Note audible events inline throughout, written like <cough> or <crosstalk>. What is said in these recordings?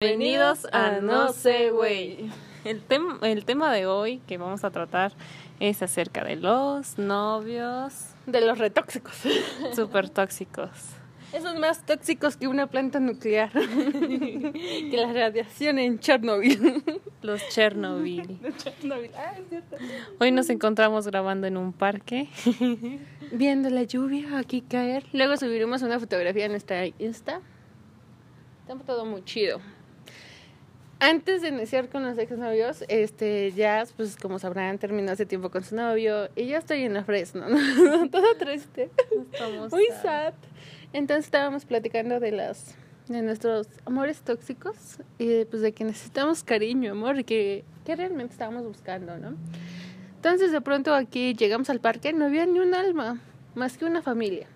Bienvenidos a No sé, güey. El, tem- el tema de hoy que vamos a tratar es acerca de los novios De los retóxicos. <laughs> súper tóxicos. Esos más tóxicos que una planta nuclear. <laughs> que la radiación en Chernobyl. Los Chernobyl. <laughs> Chernobyl. Ah, es cierto. Hoy nos encontramos grabando en un parque. Viendo la lluvia aquí caer. Luego subiremos una fotografía en nuestra Insta. Está todo muy chido. Antes de iniciar con los exnovios, este, ya, pues como sabrán, terminó hace tiempo con su novio y ya estoy en la fresno, ¿no? <laughs> todo triste. Estamos Muy a- sad. Entonces estábamos platicando de las de nuestros amores tóxicos y de, pues de que necesitamos cariño, amor, y que, que realmente estábamos buscando, ¿no? Entonces de pronto aquí llegamos al parque, no había ni un alma, más que una familia.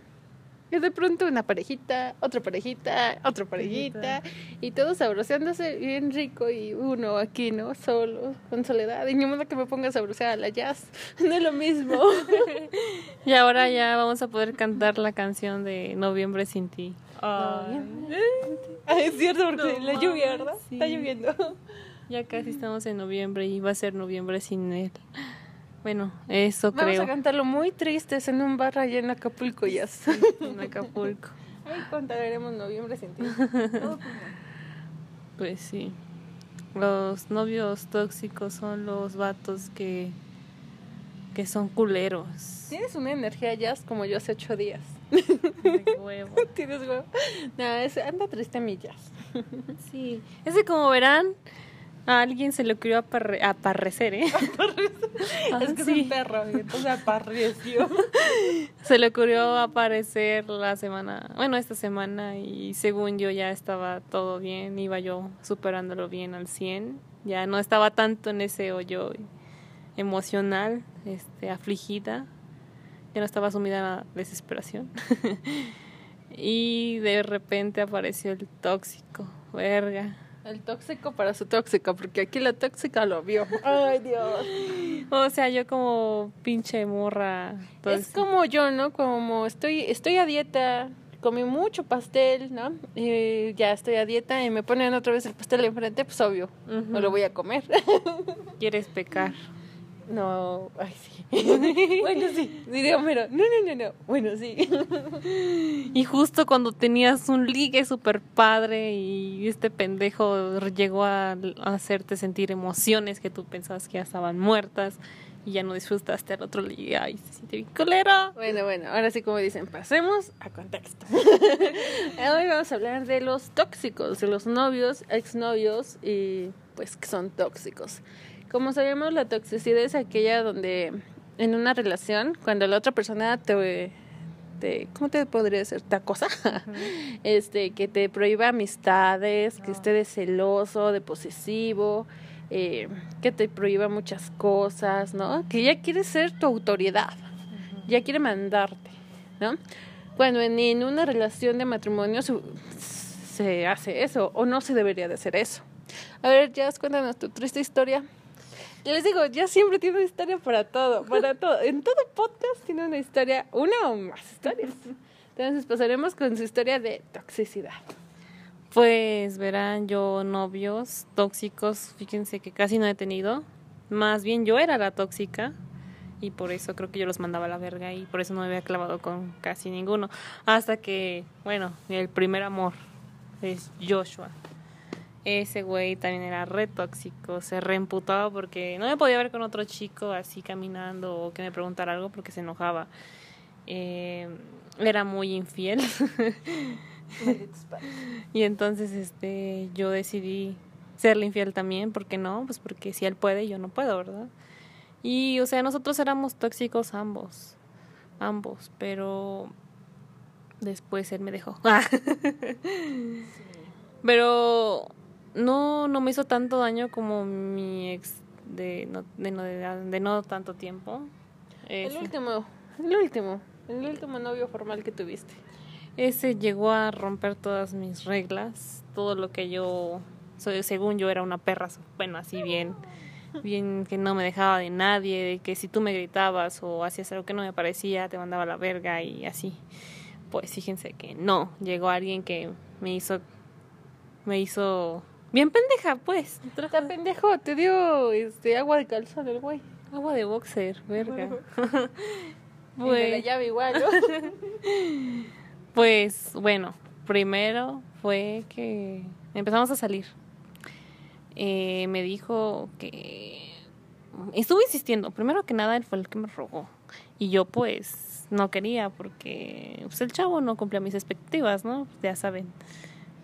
Y de pronto una parejita, otra parejita, otra parejita, y todos sabroseándose bien rico y uno aquí, ¿no? Solo, con soledad. Y ni modo que me ponga a sabrosear a la jazz, <laughs> no es lo mismo. <laughs> Y ahora ya vamos a poder cantar la canción de Noviembre sin ti. Ay. Ah, es cierto, porque No la lluvia, ¿verdad? sí. Está lloviendo. Ya casi estamos en noviembre y va a ser noviembre sin él. Bueno, eso Vamos creo. a cantarlo muy tristes en un bar allá en Acapulco, ya. <laughs> En Acapulco. Ahí contaremos noviembre sin ti. <laughs> Pues sí. Los novios tóxicos son los vatos que que son culeros. Tienes una energía jazz como yo hace ocho días. <laughs> De huevo. Tienes huevo. No, es, anda triste mi jazz. Sí. Ese como verán, a alguien se le ocurrió aparre- aparecer, ¿eh? <laughs> Ah, es que sí. es un perro, entonces apareció. <laughs> Se le ocurrió aparecer la semana, bueno, esta semana y según yo ya estaba todo bien, iba yo superándolo bien al 100, ya no estaba tanto en ese hoyo emocional, este, afligida, ya no estaba sumida en la desesperación. <laughs> y de repente apareció el tóxico, verga. El tóxico para su tóxica, porque aquí la tóxica lo vio. Ay, Dios. O sea, yo como pinche morra. pues, Es como yo, ¿no? Como estoy, estoy a dieta, comí mucho pastel, ¿no? Y ya estoy a dieta y me ponen otra vez el pastel enfrente, pues obvio, no lo voy a comer. quieres pecar. No, ay, sí. <laughs> bueno, sí. Diría Homero, no, no, no, no. Bueno, sí. <laughs> Y justo cuando tenías un ligue super padre y este pendejo llegó a, a hacerte sentir emociones que tú pensabas que ya estaban muertas y ya no disfrutaste al otro ligue. Ay, se siente bien colero. Bueno, bueno, ahora sí como dicen, pasemos a contexto. <laughs> Hoy vamos a hablar de los tóxicos, de los novios, exnovios y pues que son tóxicos. Como sabemos, la toxicidad es aquella donde en una relación, cuando la otra persona te, te ¿cómo te podría decir? Te acosa, <laughs> este, que te prohíba amistades, que esté de celoso, de posesivo, eh, que te prohíba muchas cosas, ¿no? Que ya quiere ser tu autoridad ya quiere mandarte, ¿no? Cuando en, en una relación de matrimonio se, se hace eso, o no se debería de hacer eso. A ver, Jazz, cuéntanos tu triste historia. Les digo, ya siempre tiene una historia para todo, para <laughs> todo. En todo podcast tiene una historia, una o más historias. Entonces pasaremos con su historia de toxicidad. Pues verán, yo novios tóxicos, fíjense que casi no he tenido. Más bien yo era la tóxica y por eso creo que yo los mandaba a la verga y por eso no me había clavado con casi ninguno. Hasta que, bueno, el primer amor es Joshua. Ese güey también era re tóxico, se reemputaba porque no me podía ver con otro chico así caminando o que me preguntara algo porque se enojaba. Eh, era muy infiel. <laughs> Y entonces este yo decidí serle infiel también, ¿por qué no? Pues porque si él puede, yo no puedo, ¿verdad? Y o sea, nosotros éramos tóxicos ambos, ambos, pero después él me dejó. <laughs> Pero no no me hizo tanto daño como mi ex de no de no, de no tanto tiempo. El último, el último, el último novio formal que tuviste. Ese llegó a romper todas mis reglas, todo lo que yo, soy, según yo era una perra, bueno, así bien, bien que no me dejaba de nadie, de que si tú me gritabas o hacías algo que no me parecía, te mandaba a la verga y así. Pues fíjense que no, llegó alguien que me hizo, me hizo Bien pendeja, pues. Está pendejo, te dio este agua de calzón el güey. Agua de boxer, verga. De <laughs> la llave igual, ¿no? <laughs> Pues bueno, primero fue que empezamos a salir. Eh, me dijo que estuvo insistiendo. Primero que nada, él fue el que me rogó. Y yo pues no quería porque pues, el chavo no cumplía mis expectativas, ¿no? Ya saben.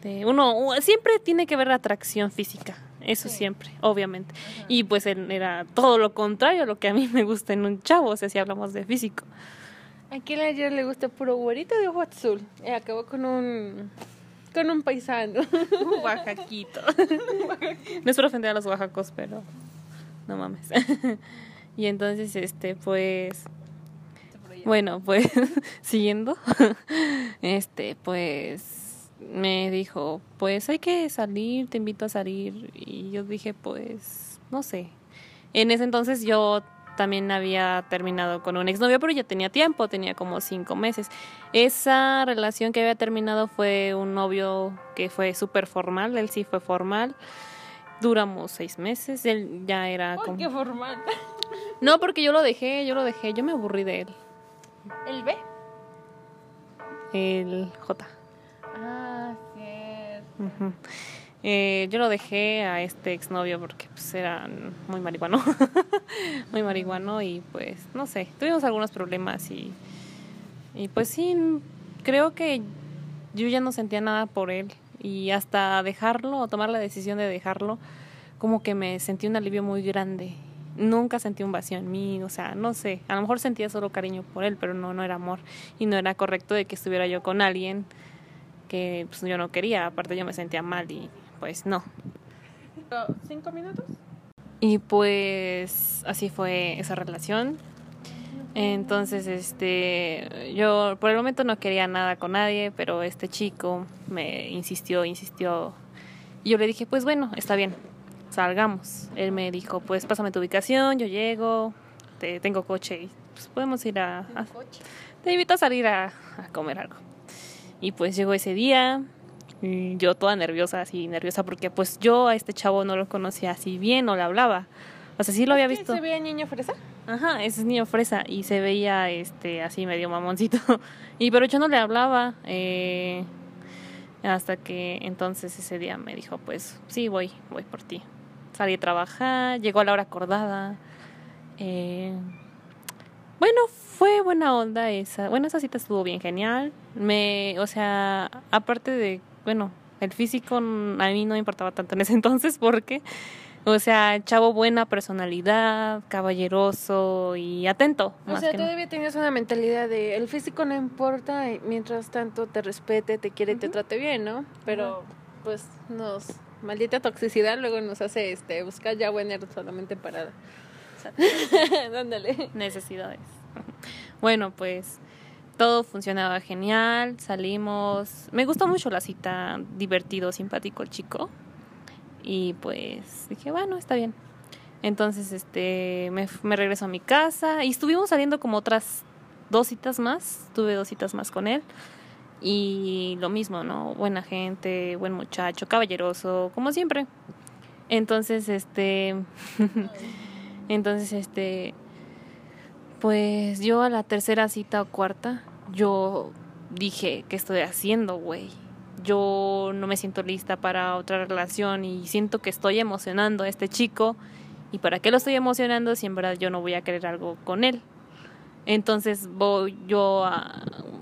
De uno siempre tiene que ver atracción física. Eso siempre, obviamente. Y pues era todo lo contrario a lo que a mí me gusta en un chavo, o sea, si hablamos de físico. Aquí a ayer le gusta puro güerito de ojo azul. Y acabó con un con un paisano. <laughs> Oaxaquito. <laughs> no es por ofender a los oaxacos, pero no mames. <laughs> y entonces, este, pues, bueno, pues, siguiendo, este, pues, me dijo, pues hay que salir, te invito a salir. Y yo dije, pues, no sé. En ese entonces yo también había terminado con un exnovio, pero ya tenía tiempo, tenía como cinco meses. Esa relación que había terminado fue un novio que fue súper formal, él sí fue formal. Duramos seis meses, él ya era Uy, como... qué formal. <laughs> No, porque yo lo dejé, yo lo dejé, yo me aburrí de él. ¿El B? El J. Ujú. Eh, yo lo dejé a este exnovio porque pues era muy marihuano, <laughs> muy marihuano y pues no sé, tuvimos algunos problemas y, y pues sí, creo que yo ya no sentía nada por él y hasta dejarlo o tomar la decisión de dejarlo, como que me sentí un alivio muy grande. Nunca sentí un vacío en mí, o sea, no sé, a lo mejor sentía solo cariño por él, pero no, no era amor y no era correcto de que estuviera yo con alguien que pues, yo no quería, aparte yo me sentía mal y pues no. ¿Cinco minutos? Y pues así fue esa relación. Entonces, este, yo por el momento no quería nada con nadie, pero este chico me insistió, insistió. Y yo le dije, pues bueno, está bien, salgamos. Él me dijo, pues pásame tu ubicación, yo llego, te, tengo coche y pues podemos ir a, a- te invito a salir a, a comer algo. Y pues llegó ese día, y yo toda nerviosa, así nerviosa, porque pues yo a este chavo no lo conocía así bien, no le hablaba. O sea, sí lo había ¿Qué, visto. ¿Se veía niño fresa? Ajá, ese es niño fresa y se veía este así medio mamoncito. <laughs> Y pero yo no le hablaba. eh, hasta que entonces ese día me dijo, pues sí, voy, voy por ti. Salí a trabajar, llegó a la hora acordada. eh, bueno, fue buena onda esa. Bueno, esa cita estuvo bien genial. Me, o sea, aparte de, bueno, el físico a mí no me importaba tanto en ese <laughs> entonces porque, o sea, chavo buena personalidad, caballeroso y atento. O sea, todavía tenías una mentalidad de el físico no importa, mientras tanto te respete, te quiere y te trate bien, ¿no? Pero, pues, nos. Maldita toxicidad luego nos hace este buscar ya winner solamente para. <laughs> Dándole. necesidades. Bueno, pues todo funcionaba genial, salimos. Me gustó mucho la cita, divertido, simpático el chico. Y pues dije, bueno, está bien. Entonces, este, me, me regreso a mi casa y estuvimos saliendo como otras dos citas más. Tuve dos citas más con él. Y lo mismo, ¿no? Buena gente, buen muchacho, caballeroso, como siempre. Entonces, este, <laughs> entonces, este, pues yo a la tercera cita o cuarta, yo dije, ¿qué estoy haciendo, güey? Yo no me siento lista para otra relación y siento que estoy emocionando a este chico. ¿Y para qué lo estoy emocionando si en verdad yo no voy a querer algo con él? Entonces voy yo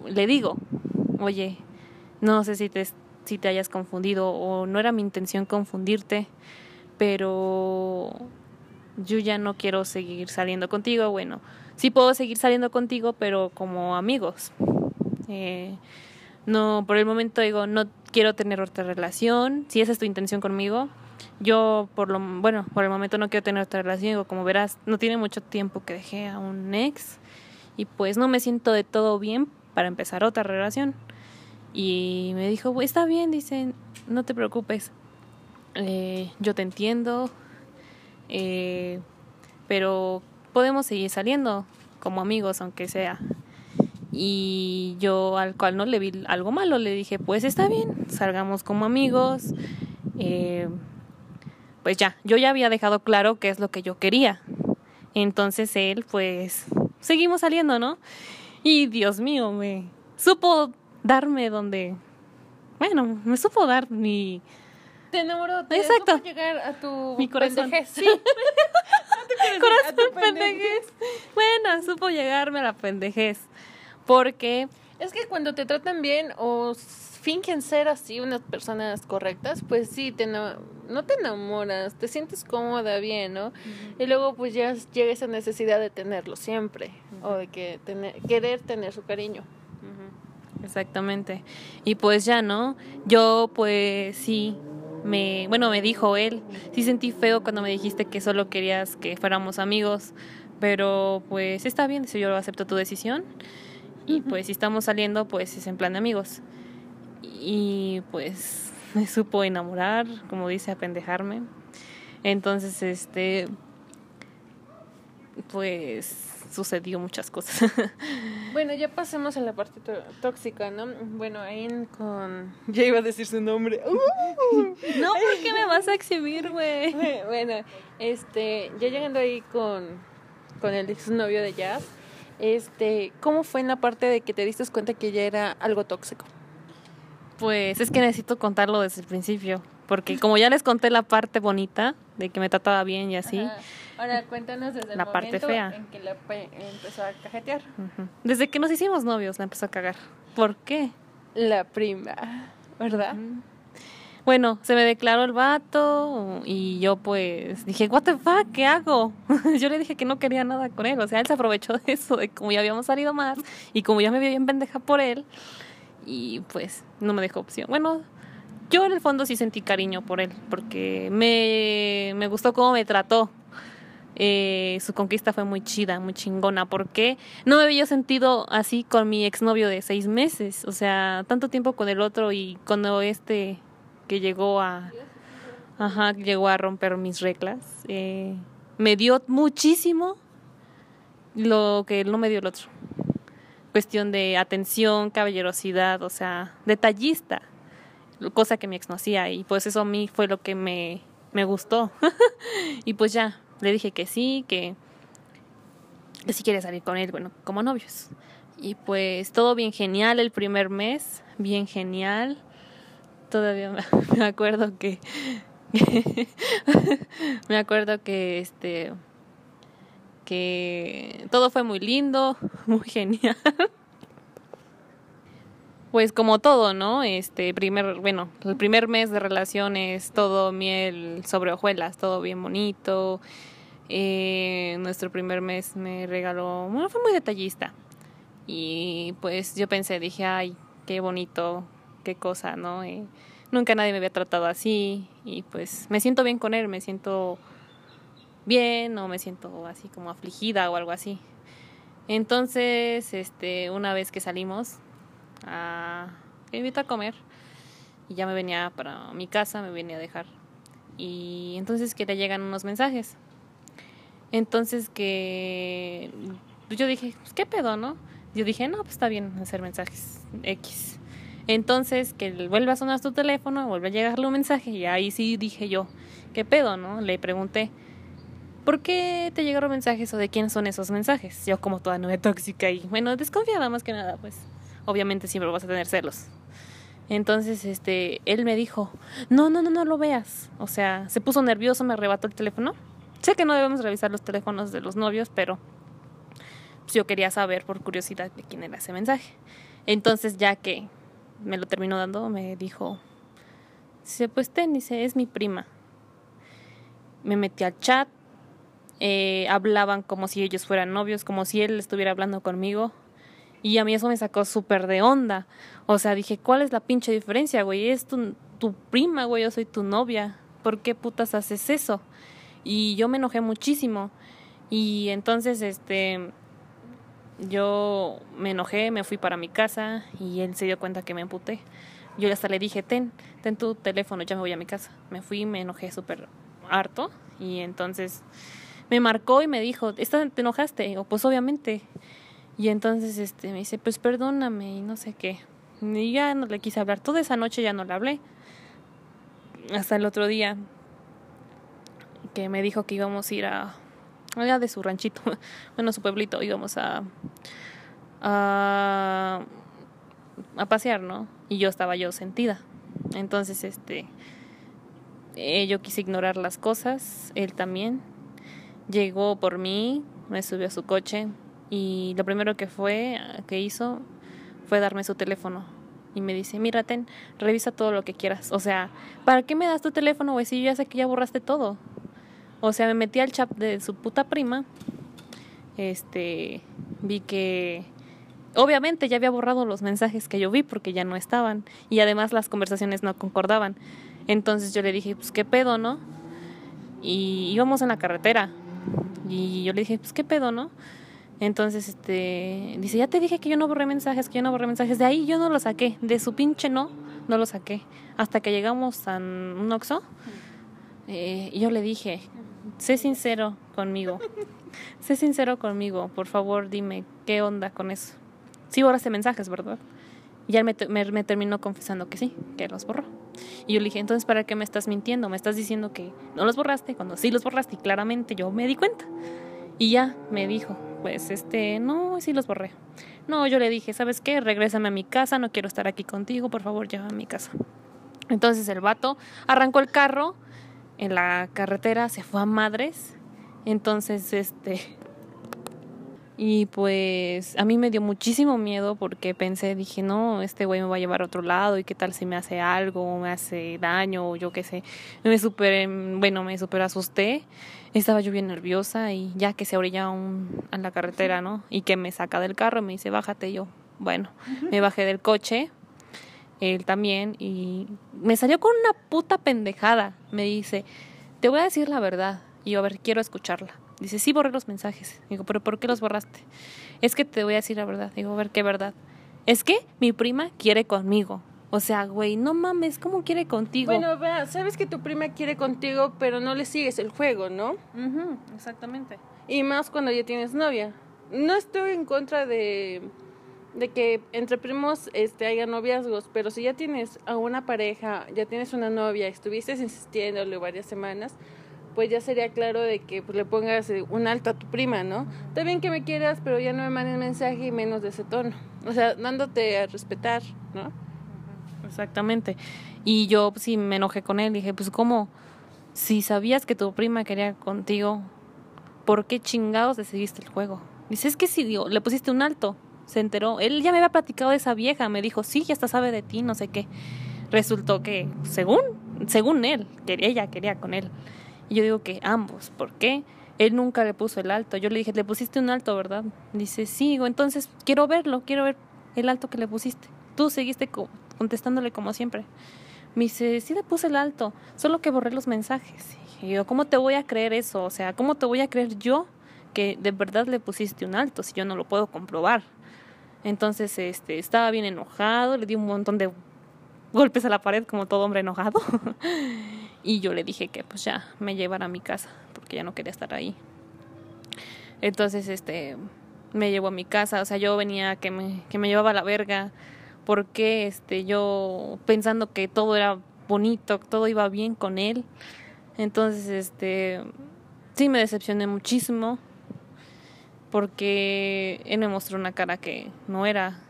le digo, oye, no sé si te, si te hayas confundido o no era mi intención confundirte, pero yo ya no quiero seguir saliendo contigo. Bueno, sí puedo seguir saliendo contigo, pero como amigos. Eh, no, por el momento digo, no quiero tener otra relación. Si esa es tu intención conmigo, yo por lo, bueno, por el momento no quiero tener otra relación. Digo, como verás, no tiene mucho tiempo que dejé a un ex y pues no me siento de todo bien para empezar otra relación. Y me dijo, "Pues, está bien, dicen, no te preocupes. Eh, yo te entiendo, eh, pero podemos seguir saliendo como amigos, aunque sea. Y yo al cual no le vi algo malo, le dije, pues está bien, salgamos como amigos, eh, pues ya, yo ya había dejado claro qué es lo que yo quería. Entonces él, pues, seguimos saliendo, ¿no? Y Dios mío, me supo darme donde, bueno, me supo dar mi... Te enamoró, te Exacto. llegar a tu Mi corazón. pendejez. Sí. <laughs> <laughs> Tu Corazón a tu pendejez. Bueno, supo llegarme a la pendejez. Porque Es que cuando te tratan bien o fingen ser así unas personas correctas, pues sí, te ena- no te enamoras, te sientes cómoda, bien, ¿no? Y luego pues ya llega esa necesidad de tenerlo siempre o de que tener, querer tener su cariño. Exactamente. Y pues ya, ¿no? Yo pues sí, me, bueno, me dijo él, sí sentí feo cuando me dijiste que solo querías que fuéramos amigos, pero pues está bien, si yo acepto tu decisión. Y pues si estamos saliendo, pues es en plan de amigos. Y pues <laughs> me supo enamorar, como dice, apendejarme. Entonces, este, pues sucedió muchas cosas. <laughs> Bueno, ya pasemos a la parte tó- tóxica, ¿no? Bueno, ahí con... Ya iba a decir su nombre. Uh. <laughs> no, ¿por qué me vas a exhibir, güey? <laughs> bueno, este, ya llegando ahí con, con el exnovio de Jazz, este, ¿cómo fue en la parte de que te diste cuenta que ya era algo tóxico? Pues es que necesito contarlo desde el principio, porque como ya les conté la parte bonita de que me trataba bien y así, Ajá. Ahora cuéntanos desde el La parte momento fea. en que la pe- empezó a cajetear. desde que nos hicimos novios la empezó a cagar. ¿Por qué? La prima, ¿verdad? Bueno, se me declaró el vato y yo pues dije, what the fuck, ¿qué hago? <laughs> yo le dije que no quería nada con él, o sea, él se aprovechó de eso, de como ya habíamos salido más y como ya me vi bien pendeja por él y pues no me dejó opción. Bueno, yo en el fondo sí sentí cariño por él porque me, me gustó cómo me trató. Eh, su conquista fue muy chida, muy chingona, porque no me había sentido así con mi exnovio de seis meses, o sea, tanto tiempo con el otro y cuando este que llegó a, ajá, llegó a romper mis reglas, eh, me dio muchísimo lo que no me dio el otro. Cuestión de atención, caballerosidad, o sea, detallista, cosa que mi ex no hacía y pues eso a mí fue lo que me, me gustó. <laughs> y pues ya, le dije que sí, que, que si quiere salir con él, bueno, como novios. Y pues todo bien genial el primer mes, bien genial. Todavía me- <laughs> me acuerdo que <laughs> me acuerdo que este que todo fue muy lindo, muy genial. Pues como todo, ¿no? Este primer, bueno, el primer mes de relaciones, todo miel sobre hojuelas, todo bien bonito. Eh, nuestro primer mes me regaló, bueno, fue muy detallista. Y pues yo pensé, dije, ay, qué bonito, qué cosa, ¿no? Eh, nunca nadie me había tratado así y pues me siento bien con él, me siento bien o me siento así como afligida o algo así. Entonces, este, una vez que salimos, a, me invitó a comer y ya me venía para mi casa, me venía a dejar. Y entonces que le llegan unos mensajes. Entonces que yo dije, pues qué pedo, ¿no? Yo dije, no, pues está bien hacer mensajes X. Entonces que vuelve a sonar su teléfono, vuelve a llegarle un mensaje y ahí sí dije yo, ¿qué pedo, no? Le pregunté, ¿por qué te llegaron mensajes o de quién son esos mensajes? Yo como toda nube tóxica y bueno, desconfiada más que nada, pues obviamente siempre vas a tener celos. Entonces, este, él me dijo, no, no, no, no lo veas. O sea, se puso nervioso, me arrebató el teléfono. Sé que no debemos revisar los teléfonos de los novios, pero pues, yo quería saber por curiosidad de quién era ese mensaje. Entonces, ya que me lo terminó dando, me dijo, dice, pues ten, dice, es mi prima. Me metí al chat, eh, hablaban como si ellos fueran novios, como si él estuviera hablando conmigo. Y a mí eso me sacó súper de onda. O sea, dije, ¿cuál es la pinche diferencia, güey? Es tu, tu prima, güey, yo soy tu novia. ¿Por qué putas haces eso? Y yo me enojé muchísimo. Y entonces, este, yo me enojé, me fui para mi casa y él se dio cuenta que me emputé. Yo hasta le dije, ten, ten tu teléfono, ya me voy a mi casa. Me fui, me enojé súper harto y entonces me marcó y me dijo, "¿Estás- ¿te enojaste? O pues obviamente. Y entonces este me dice, pues perdóname y no sé qué. Y ya no le quise hablar. Toda esa noche ya no le hablé. Hasta el otro día que me dijo que íbamos a ir a allá de su ranchito, <laughs> bueno, su pueblito, íbamos a a, a pasear, ¿no? Y yo estaba yo sentida. Entonces, este, eh, yo quise ignorar las cosas, él también. Llegó por mí, me subió a su coche y lo primero que fue, que hizo, fue darme su teléfono. Y me dice, mira, ten, revisa todo lo que quieras. O sea, ¿para qué me das tu teléfono, güey? Si yo ya sé que ya borraste todo. O sea, me metí al chat de su puta prima. Este, vi que obviamente ya había borrado los mensajes que yo vi porque ya no estaban y además las conversaciones no concordaban. Entonces yo le dije, pues qué pedo, ¿no? Y íbamos en la carretera y yo le dije, pues qué pedo, ¿no? Entonces, este, dice, ya te dije que yo no borré mensajes, que yo no borré mensajes. De ahí yo no lo saqué, de su pinche no, no lo saqué. Hasta que llegamos a un Oxxo, eh, yo le dije, sé sincero conmigo, sé sincero conmigo, por favor dime qué onda con eso. Sí borraste mensajes, ¿verdad? Y ya me, me, me, terminó confesando que sí, que los borró. Y yo le dije, entonces, ¿para qué me estás mintiendo? Me estás diciendo que no los borraste, cuando sí los borraste y claramente yo me di cuenta. Y ya me dijo, pues, este, no, sí los borré. No, yo le dije, ¿sabes qué? Regrésame a mi casa, no quiero estar aquí contigo, por favor, llévame a mi casa. Entonces el vato arrancó el carro en la carretera, se fue a madres. Entonces, este, y pues a mí me dio muchísimo miedo porque pensé, dije, no, este güey me va a llevar a otro lado y qué tal si me hace algo, me hace daño o yo qué sé. Me super, bueno, me super asusté. Estaba yo bien nerviosa y ya que se orilla un, a la carretera, ¿no? Y que me saca del carro y me dice, bájate yo. Bueno, me bajé del coche, él también, y me salió con una puta pendejada. Me dice, te voy a decir la verdad. Y yo, a ver, quiero escucharla. Dice, sí borré los mensajes. Digo, pero ¿por qué los borraste? Es que te voy a decir la verdad. Digo, a ver, ¿qué verdad? Es que mi prima quiere conmigo. O sea, güey, no mames, ¿cómo quiere contigo? Bueno, vea, sabes que tu prima quiere contigo, pero no le sigues el juego, ¿no? Uh exactamente. Y más cuando ya tienes novia. No estoy en contra de, de que entre primos este, haya noviazgos, pero si ya tienes a una pareja, ya tienes una novia, estuviste insistiéndole varias semanas, pues ya sería claro de que pues, le pongas eh, un alto a tu prima, ¿no? Está bien que me quieras, pero ya no me mandes mensaje y menos de ese tono. O sea, dándote a respetar, ¿no? Exactamente. Y yo pues, sí me enojé con él. Dije, pues, ¿cómo? Si sabías que tu prima quería contigo, ¿por qué chingados decidiste el juego? Dice, es que si digo, le pusiste un alto. Se enteró. Él ya me había platicado de esa vieja. Me dijo, sí, ya hasta sabe de ti, no sé qué. Resultó que, según, según él, que ella quería con él. Y yo digo que ambos, ¿por qué? Él nunca le puso el alto. Yo le dije, le pusiste un alto, ¿verdad? Dice, sí, entonces quiero verlo, quiero ver el alto que le pusiste. Tú seguiste co contestándole como siempre. Me dice, sí le puse el alto, solo que borré los mensajes. Y yo, ¿cómo te voy a creer eso? O sea, ¿cómo te voy a creer yo que de verdad le pusiste un alto si yo no lo puedo comprobar? Entonces, este, estaba bien enojado, le di un montón de golpes a la pared como todo hombre enojado. <laughs> y yo le dije que pues ya me llevara a mi casa porque ya no quería estar ahí. Entonces, este, me llevó a mi casa, o sea, yo venía que me, que me llevaba a la verga, porque este, yo pensando que todo era bonito, todo iba bien con él. Entonces, este, sí me decepcioné muchísimo, porque él me mostró una cara que no era.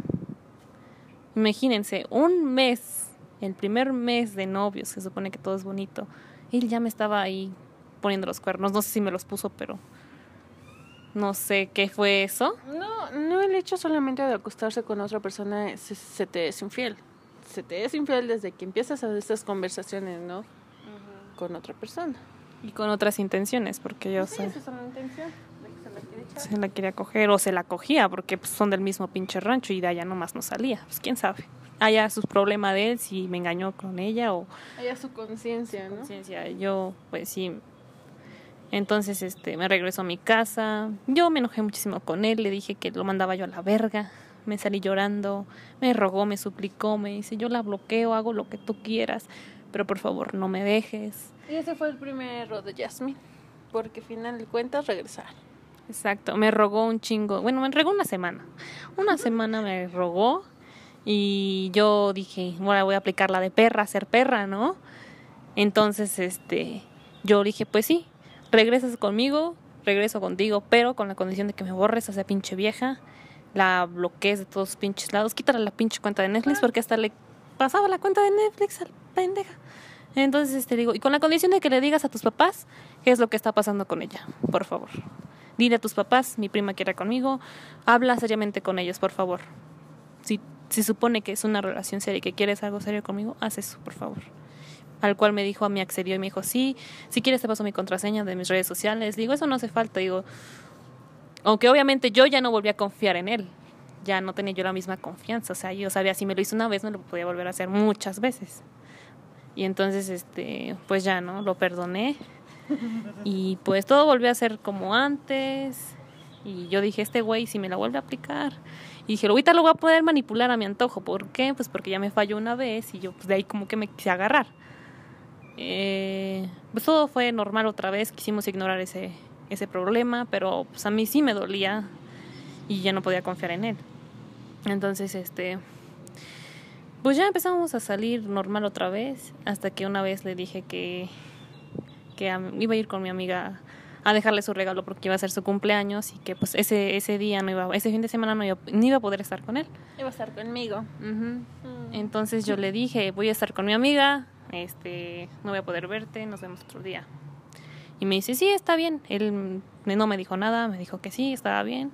Imagínense, un mes el primer mes de novios, se supone que todo es bonito, él ya me estaba ahí poniendo los cuernos. No sé si me los puso, pero no sé qué fue eso. No, no el hecho solamente de acostarse con otra persona se, se te es infiel. Se te es infiel desde que empiezas a hacer estas conversaciones, ¿no? Uh -huh. Con otra persona. Y con otras intenciones, porque yo sí, sé. Esa es una intención. Se la, quiere echar. se la quería coger o se la cogía, porque pues, son del mismo pinche rancho y de allá nomás no salía. Pues quién sabe haya su problema de él, si me engañó con ella o... Haya su conciencia, ¿no? Conciencia. Yo, pues sí. Entonces, este, me regresó a mi casa. Yo me enojé muchísimo con él, le dije que lo mandaba yo a la verga. Me salí llorando, me rogó, me suplicó, me dice, yo la bloqueo, hago lo que tú quieras, pero por favor no me dejes. Y ese fue el primer error de Jasmine, porque al final de cuentas regresar. Exacto, me rogó un chingo, bueno, me rogó una semana. Una semana me rogó y yo dije, bueno, voy a aplicar la de perra, ser perra, ¿no? Entonces, este, yo dije, pues sí, regresas conmigo, regreso contigo, pero con la condición de que me borres a esa pinche vieja, la bloquees de todos pinches lados, quítale la pinche cuenta de Netflix porque hasta le pasaba la cuenta de Netflix al pendeja. Entonces, este digo, y con la condición de que le digas a tus papás qué es lo que está pasando con ella, por favor. Dile a tus papás, mi prima quiere conmigo, habla seriamente con ellos, por favor. Si se supone que es una relación seria y que quieres algo serio conmigo, haz eso, por favor. Al cual me dijo a mi accedió y me dijo, sí, si quieres te paso mi contraseña de mis redes sociales. Digo, eso no hace falta. Digo, aunque obviamente yo ya no volví a confiar en él. Ya no tenía yo la misma confianza. O sea, yo sabía, si me lo hizo una vez, no lo podía volver a hacer muchas veces. Y entonces, este, pues ya, ¿no? Lo perdoné. Y pues todo volvió a ser como antes. Y yo dije, este güey, si me la vuelve a aplicar. Y dije, ahorita lo voy a poder manipular a mi antojo. ¿Por qué? Pues porque ya me falló una vez y yo pues de ahí como que me quise agarrar. Eh, pues todo fue normal otra vez, quisimos ignorar ese, ese problema, pero pues a mí sí me dolía y ya no podía confiar en él. Entonces, este, pues ya empezamos a salir normal otra vez, hasta que una vez le dije que, que iba a ir con mi amiga a dejarle su regalo porque iba a ser su cumpleaños y que pues ese ese día no iba ese fin de semana no iba, ni iba a poder estar con él. Iba a estar conmigo. Mm. entonces yo le dije voy a estar con mi amiga este no voy a poder verte nos vemos otro día y me dice sí está bien él no me dijo nada me dijo que sí estaba bien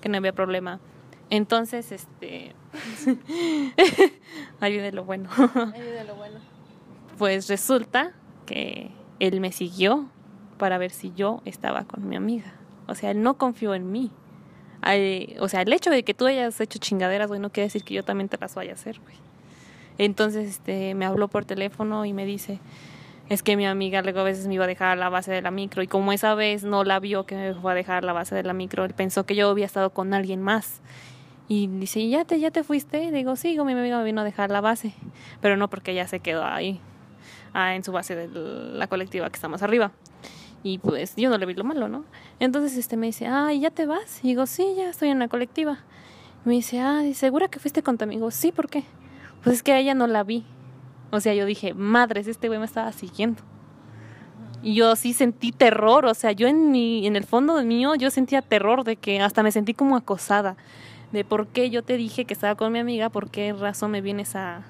que no había problema. Entonces este <laughs> viene lo bueno. Viene lo bueno. Pues resulta que él me siguió para ver si yo estaba con mi amiga. O sea, él no confió en mí. o sea, el hecho de que tú hayas hecho chingaderas, güey, no quiere decir que yo también te las vaya a hacer, güey. Entonces, este, me habló por teléfono y me dice, es que mi amiga luego a veces me iba a dejar la base de la micro y como esa vez no la vio que me fue a dejar la base de la micro, él pensó que yo había estado con alguien más. Y dice, ¿ya te, ya te fuiste? Digo, sí, mi amiga me vino a dejar la base, pero no porque ella se quedó ahí, ah, en su base de la colectiva que está más arriba. Y pues yo no le vi lo malo, ¿no? Entonces este me dice, ay, ¿ya te vas? Y digo, sí, ya estoy en la colectiva. me dice, ah, ¿segura que fuiste con tu amigo? Sí, ¿por qué? Pues es que a ella no la vi. O sea, yo dije, madres, este güey me estaba siguiendo. Y yo sí sentí terror, o sea, yo en mi, en el fondo de mío, yo sentía terror de que hasta me sentí como acosada. De por qué yo te dije que estaba con mi amiga, por qué razón me vienes a,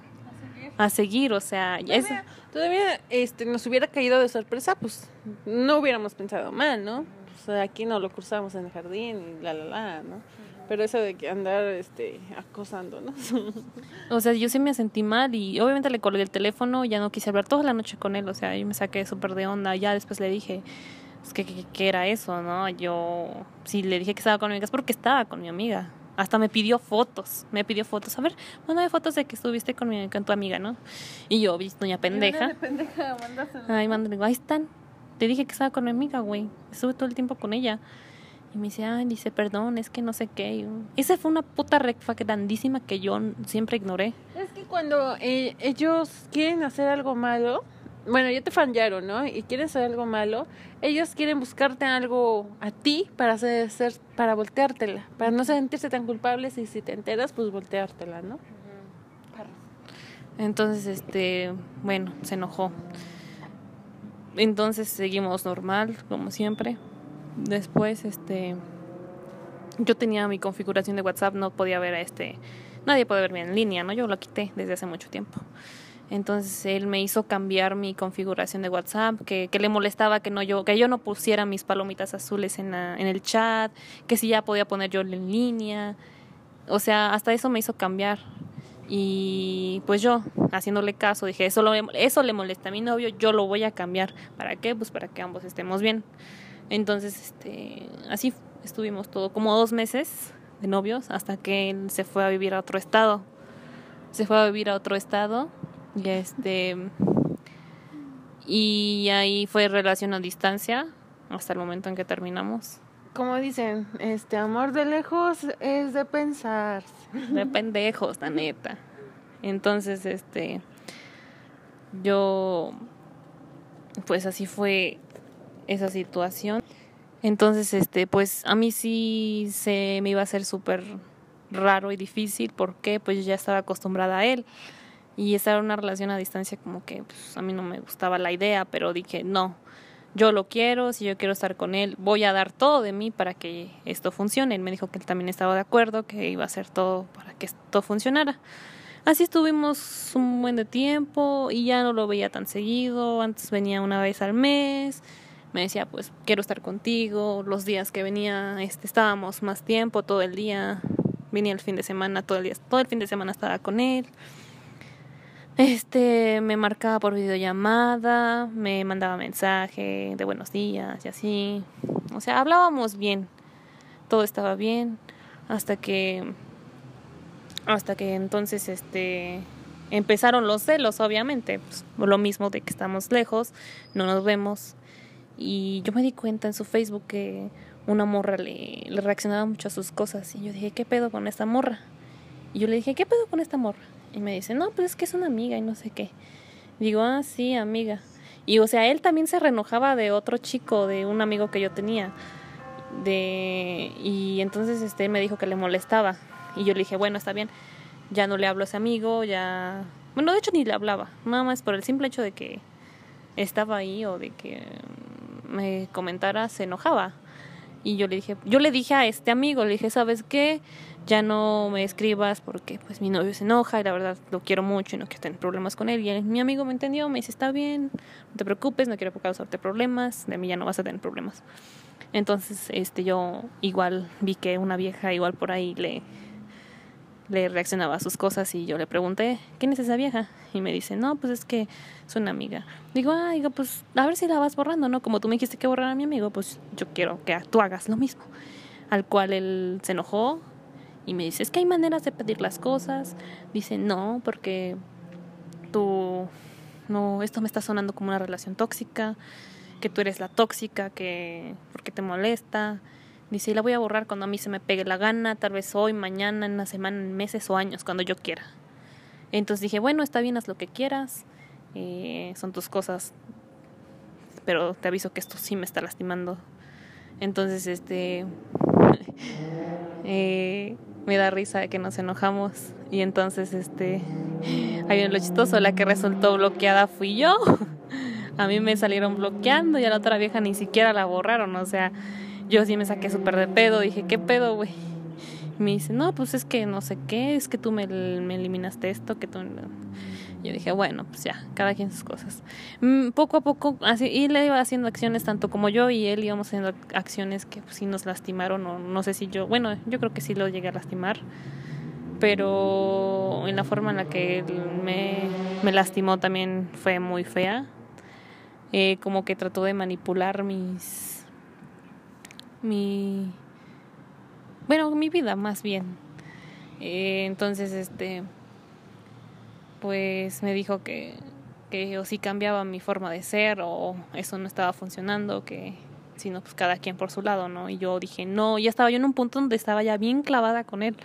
a seguir, o sea, todavía, todavía este, nos hubiera caído de sorpresa, pues no hubiéramos pensado mal, ¿no? Sea, aquí no lo cruzamos en el jardín la la la, ¿no? Pero eso de que andar este, acosándonos. o sea, yo sí me sentí mal y obviamente le colgué el teléfono, ya no quise hablar toda la noche con él, o sea, yo me saqué súper de onda, ya después le dije, es que, ¿qué era eso, ¿no? Yo sí le dije que estaba con mi amiga, es porque estaba con mi amiga, hasta me pidió fotos, me pidió fotos. A ver, mándame fotos de que estuviste con, mi, con tu amiga, ¿no? Y yo, doña pendeja. pendeja Ay, mándale, ahí están. Te dije que estaba con mi amiga, güey. Estuve todo el tiempo con ella. Y me dice, ay, dice, perdón, es que no sé qué. Esa fue una puta recfa grandísima que yo siempre ignoré. Es que cuando eh, ellos quieren hacer algo malo, bueno, ya te fallaron, ¿no? Y quieren hacer algo malo, ellos quieren buscarte algo a ti para hacer, para volteártela, para no sentirse tan culpables y si te enteras, pues volteártela, ¿no? Entonces, este, bueno, se enojó. Entonces seguimos normal, como siempre. Después, este, yo tenía mi configuración de WhatsApp, no podía ver a este, nadie puede verme en línea, ¿no? Yo lo quité desde hace mucho tiempo. Entonces él me hizo cambiar mi configuración de WhatsApp, que, le molestaba que no yo que yo no pusiera mis palomitas azules en, en el chat, que si ya podía poner yo en línea. O sea, hasta eso me hizo cambiar. Y pues yo, haciéndole caso, dije, eso, lo, eso le molesta a mi novio, yo lo voy a cambiar. ¿Para qué? Pues para que ambos estemos bien. Entonces, este, así estuvimos todo como dos meses de novios hasta que él se fue a vivir a otro estado. Se fue a vivir a otro estado y este y ahí fue relación a distancia hasta el momento en que terminamos. Como dicen, este amor de lejos es de pensar. De pendejos, la neta. Entonces, este yo pues así fue esa situación. Entonces, este, pues a mí sí se me iba a hacer súper raro y difícil porque pues yo ya estaba acostumbrada a él y estar en una relación a distancia como que pues, a mí no me gustaba la idea, pero dije, no, yo lo quiero, si yo quiero estar con él, voy a dar todo de mí para que esto funcione. Él me dijo que él también estaba de acuerdo, que iba a hacer todo para que esto funcionara. Así estuvimos un buen de tiempo y ya no lo veía tan seguido. Antes venía una vez al mes. Me decía, pues quiero estar contigo. Los días que venía, este, estábamos más tiempo, todo el día. Venía el fin de semana, todo el día, todo el fin de semana estaba con él. Este, me marcaba por videollamada, me mandaba mensaje de buenos días y así. O sea, hablábamos bien. Todo estaba bien hasta que hasta que entonces este empezaron los celos, obviamente, pues, lo mismo de que estamos lejos, no nos vemos. Y yo me di cuenta en su Facebook que una morra le, le reaccionaba mucho a sus cosas. Y yo dije, ¿qué pedo con esta morra? Y yo le dije, ¿qué pedo con esta morra? Y me dice, no, pues es que es una amiga y no sé qué. Digo, ah, sí, amiga. Y o sea, él también se renojaba de otro chico, de un amigo que yo tenía. De y entonces este me dijo que le molestaba y yo le dije, "Bueno, está bien. Ya no le hablo a ese amigo, ya bueno, de hecho ni le hablaba, nada más por el simple hecho de que estaba ahí o de que me comentara se enojaba. Y yo le dije, yo le dije a este amigo, le dije, ¿sabes qué? Ya no me escribas porque pues mi novio se enoja y la verdad lo quiero mucho y no quiero tener problemas con él. Y mi amigo me entendió, me dice, está bien, no te preocupes, no quiero causarte problemas, de mí ya no vas a tener problemas. Entonces, este, yo igual vi que una vieja igual por ahí le, le reaccionaba a sus cosas y yo le pregunté, ¿quién es esa vieja? Y me dice, no, pues es que es una amiga. Digo, ah, digo, pues a ver si la vas borrando, ¿no? Como tú me dijiste que borrar a mi amigo, pues yo quiero que tú hagas lo mismo. Al cual él se enojó y me dice, es que hay maneras de pedir las cosas. Dice, no, porque tú, no, esto me está sonando como una relación tóxica, que tú eres la tóxica, que, porque te molesta Dice, y la voy a borrar cuando a mí se me pegue la gana, tal vez hoy, mañana, en una semana, meses o años, cuando yo quiera. Entonces dije, bueno, está bien, haz lo que quieras, eh, son tus cosas, pero te aviso que esto sí me está lastimando. Entonces, este, <laughs> eh, me da risa que nos enojamos y entonces, este, ahí lo chistoso, la que resultó bloqueada fui yo. <laughs> a mí me salieron bloqueando y a la otra vieja ni siquiera la borraron, o sea, yo sí me saqué súper de pedo, dije, ¿qué pedo, güey? Me dice, no, pues es que no sé qué, es que tú me, me eliminaste esto, que tú... Yo dije, bueno, pues ya, cada quien sus cosas. Mm, poco a poco, así, y le iba haciendo acciones, tanto como yo y él íbamos haciendo acciones que pues, sí nos lastimaron, o no sé si yo, bueno, yo creo que sí lo llegué a lastimar, pero en la forma en la que él me, me lastimó también fue muy fea. Eh, como que trató de manipular mis mi bueno mi vida más bien eh, entonces este pues me dijo que que o si cambiaba mi forma de ser o eso no estaba funcionando que sino pues cada quien por su lado no y yo dije no ya estaba yo en un punto donde estaba ya bien clavada con él.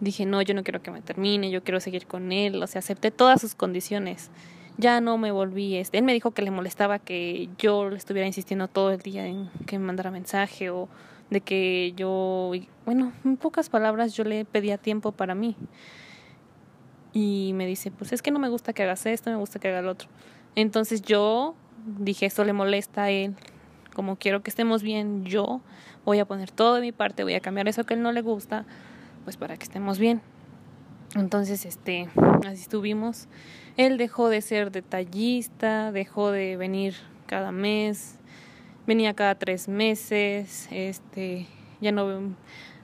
Dije no yo no quiero que me termine yo quiero seguir con él o sea acepté todas sus condiciones. Ya no me volví, este, él me dijo que le molestaba que yo le estuviera insistiendo todo el día en que me mandara mensaje o de que yo, bueno, en pocas palabras yo le pedía tiempo para mí. Y me dice, pues es que no me gusta que hagas esto, me gusta que haga lo otro. Entonces yo dije, esto le molesta a él, como quiero que estemos bien, yo voy a poner todo de mi parte, voy a cambiar eso que a él no le gusta, pues para que estemos bien. Entonces, este, así estuvimos. Él dejó de ser detallista, dejó de venir cada mes, venía cada tres meses, este, ya no,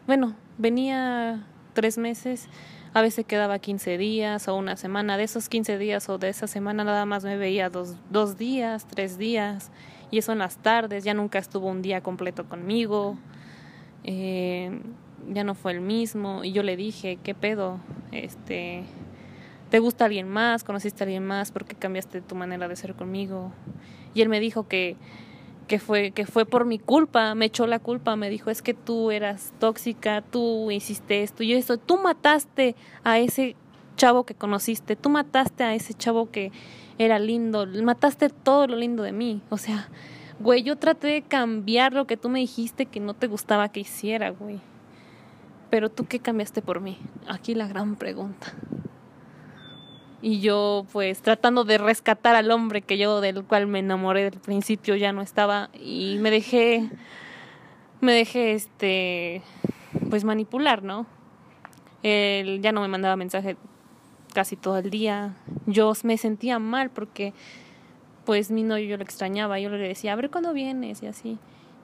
bueno, venía tres meses, a veces quedaba 15 días o una semana, de esos 15 días o de esa semana nada más me veía dos, dos días, tres días, y eso en las tardes, ya nunca estuvo un día completo conmigo, eh, ya no fue el mismo, y yo le dije, ¿qué pedo? Este, ¿Te gusta alguien más? ¿Conociste a alguien más? ¿Por qué cambiaste tu manera de ser conmigo? Y él me dijo que, que, fue, que fue por mi culpa, me echó la culpa, me dijo, es que tú eras tóxica, tú hiciste esto y eso, tú mataste a ese chavo que conociste, tú mataste a ese chavo que era lindo, mataste todo lo lindo de mí, o sea, güey, yo traté de cambiar lo que tú me dijiste que no te gustaba que hiciera, güey. Pero tú qué cambiaste por mí? Aquí la gran pregunta. Y yo pues tratando de rescatar al hombre que yo del cual me enamoré del principio ya no estaba y me dejé me dejé este pues manipular, ¿no? Él ya no me mandaba mensaje casi todo el día. Yo me sentía mal porque pues mi novio yo lo extrañaba, yo le decía, a ver cuándo vienes y así.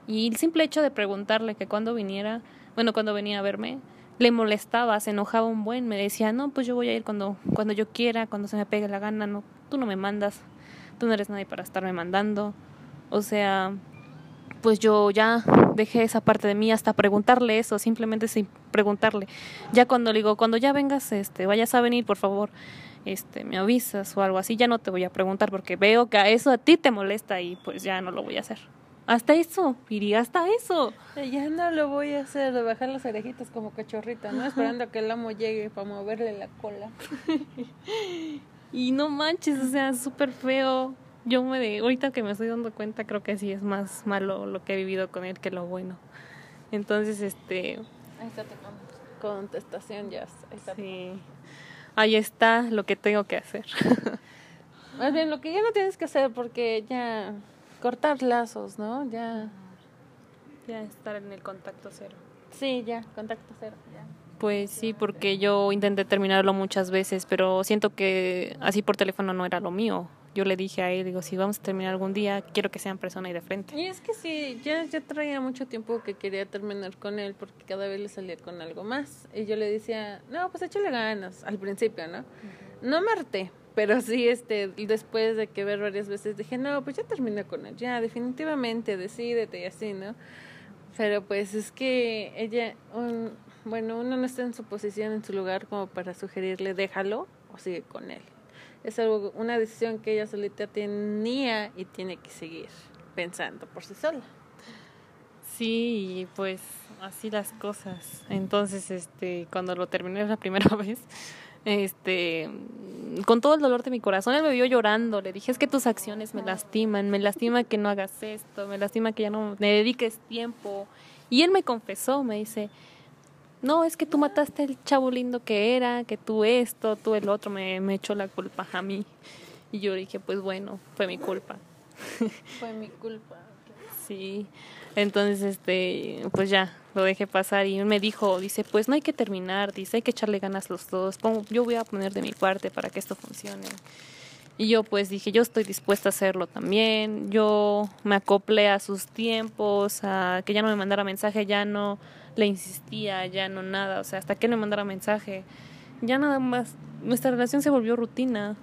Y el simple hecho de preguntarle que cuando viniera, bueno, cuando venía a verme, le molestaba, se enojaba un buen, me decía, no, pues yo voy a ir cuando, cuando yo quiera, cuando se me pegue la gana, no, tú no me mandas, tú no eres nadie para estarme mandando. O sea, pues yo ya dejé esa parte de mí hasta preguntarle eso, simplemente sin preguntarle. Ya cuando le digo, cuando ya vengas, este, vayas a venir, por favor, este, me avisas o algo así, ya no te voy a preguntar porque veo que a eso a ti te molesta y pues ya no lo voy a hacer. Hasta eso, iría hasta eso. Ya no lo voy a hacer, de bajar las orejitas como cachorrita, ¿no? Esperando a que el amo llegue para moverle la cola. <laughs> y no manches, o sea, súper feo yo me de, ahorita que me estoy dando cuenta, creo que sí es más malo lo que he vivido con él que lo bueno. Entonces, este... Ahí está tu contestación, ya. Ahí está. Sí. Ahí está lo que tengo que hacer. <laughs> más bien, lo que ya no tienes que hacer porque ya cortar lazos, ¿no? Ya... Ya estar en el contacto cero. Sí, ya, contacto cero, ya. Pues sí, porque yo intenté terminarlo muchas veces, pero siento que así por teléfono no era lo mío yo le dije a él, digo, si vamos a terminar algún día, quiero que sean persona y de frente. Y es que sí, ya, ya traía mucho tiempo que quería terminar con él porque cada vez le salía con algo más. Y yo le decía, no, pues échale ganas, al principio, ¿no? No me harté, pero sí, este, después de que ver varias veces, dije, no, pues ya terminé con él, ya, definitivamente, decídete y así, ¿no? Pero pues es que ella, bueno, uno no está en su posición, en su lugar como para sugerirle, déjalo o sigue con él es algo, una decisión que ella solita tenía y tiene que seguir pensando por sí sola. Sí, pues así las cosas. Entonces, este, cuando lo terminé la primera <laughs> vez, este, con todo el dolor de mi corazón, él me vio llorando. Le dije, es que tus acciones me lastiman, me lastima que no hagas esto, me lastima que ya no me dediques tiempo. Y él me confesó, me dice, no, es que tú mataste el chavo lindo que era, que tú esto, tú el otro, me, me echó la culpa a mí. Y yo dije, pues bueno, fue mi culpa. Fue mi culpa. Sí, entonces, este, pues ya, lo dejé pasar y me dijo, dice, pues no hay que terminar, dice, hay que echarle ganas los dos, yo voy a poner de mi parte para que esto funcione. Y yo pues dije, yo estoy dispuesta a hacerlo también, yo me acoplé a sus tiempos, a que ya no me mandara mensaje, ya no le insistía, ya no nada, o sea, hasta que me mandara mensaje, ya nada más, nuestra relación se volvió rutina.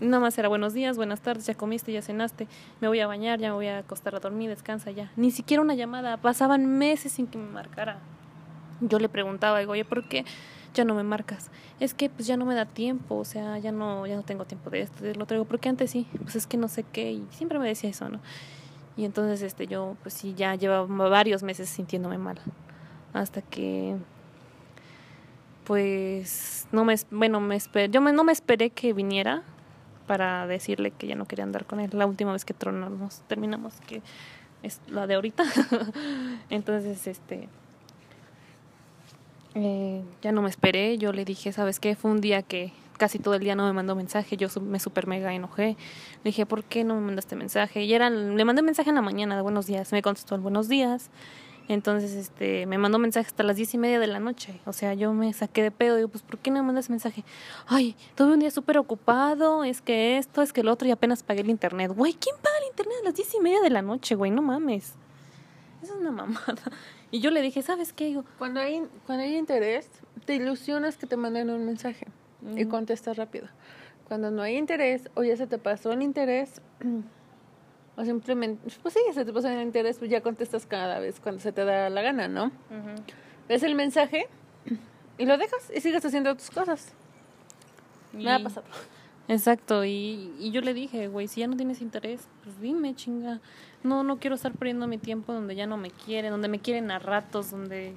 Nada más era buenos días, buenas tardes, ya comiste, ya cenaste, me voy a bañar, ya me voy a acostar a dormir, descansa ya. Ni siquiera una llamada, pasaban meses sin que me marcara. Yo le preguntaba, digo, oye, ¿por qué ya no me marcas? Es que pues ya no me da tiempo, o sea, ya no, ya no tengo tiempo de esto, de lo traigo, porque antes sí, pues es que no sé qué, y siempre me decía eso, ¿no? Y entonces este yo pues sí ya llevaba varios meses sintiéndome mal hasta que pues no me bueno me yo no me esperé que viniera para decirle que ya no quería andar con él. La última vez que tronamos terminamos que es la de ahorita. <laughs> Entonces este eh, ya no me esperé. Yo le dije sabes qué fue un día que casi todo el día no me mandó mensaje. Yo me super mega enojé. Le dije por qué no me mandaste mensaje y era le mandé mensaje en la mañana de buenos días. Me contestó el buenos días entonces, este, me mandó mensaje hasta las diez y media de la noche. O sea, yo me saqué de pedo. Digo, pues, ¿por qué no me mandas mensaje? Ay, tuve un día súper ocupado. Es que esto, es que el otro y apenas pagué el internet. Güey, ¿quién paga el internet a las diez y media de la noche, güey? No mames. Esa es una mamada. Y yo le dije, ¿sabes qué? cuando hay, cuando hay interés, te ilusionas que te manden un mensaje y contestas rápido. Cuando no hay interés o ya se te pasó el interés, <clears throat> O simplemente, pues sí, se te pasa el interés, pues ya contestas cada vez cuando se te da la gana, ¿no? Ves el mensaje y lo dejas y sigues haciendo tus cosas. Nada ha pasado. Exacto, y, y yo le dije, güey, si ya no tienes interés, pues dime, chinga. No, no quiero estar perdiendo mi tiempo donde ya no me quieren, donde me quieren a ratos, donde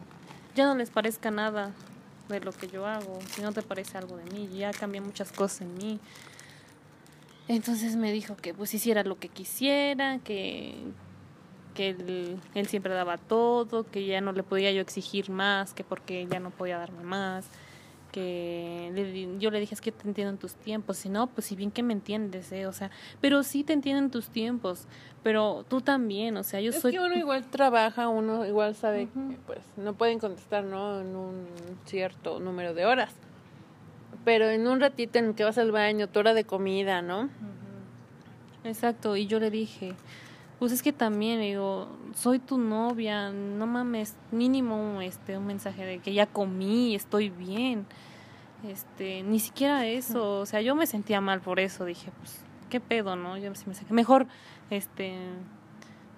ya no les parezca nada de lo que yo hago, si no te parece algo de mí, ya cambié muchas cosas en mí. Entonces me dijo que pues hiciera lo que quisiera, que, que él, él, siempre daba todo, que ya no le podía yo exigir más, que porque ya no podía darme más. que le yo le dije es que te entiendo en tus tiempos, si no, pues si bien que me entiendes, ¿eh? o sea, pero sí te entiendo en tus tiempos, pero tú también, o sea, yo Es soy... que uno igual trabaja, uno igual sabe que pues no pueden contestar, ¿no? En un cierto número de horas. Pero en un ratito en que vas al baño, tu hora de comida, ¿no? Exacto, y yo le dije, pues es que también, digo, soy tu novia, no mames, mínimo este un mensaje de que ya comí, estoy bien. Este, ni siquiera eso, o sea, yo me sentía mal por eso, dije, pues qué pedo, ¿no? Yo sí me saqué, mejor este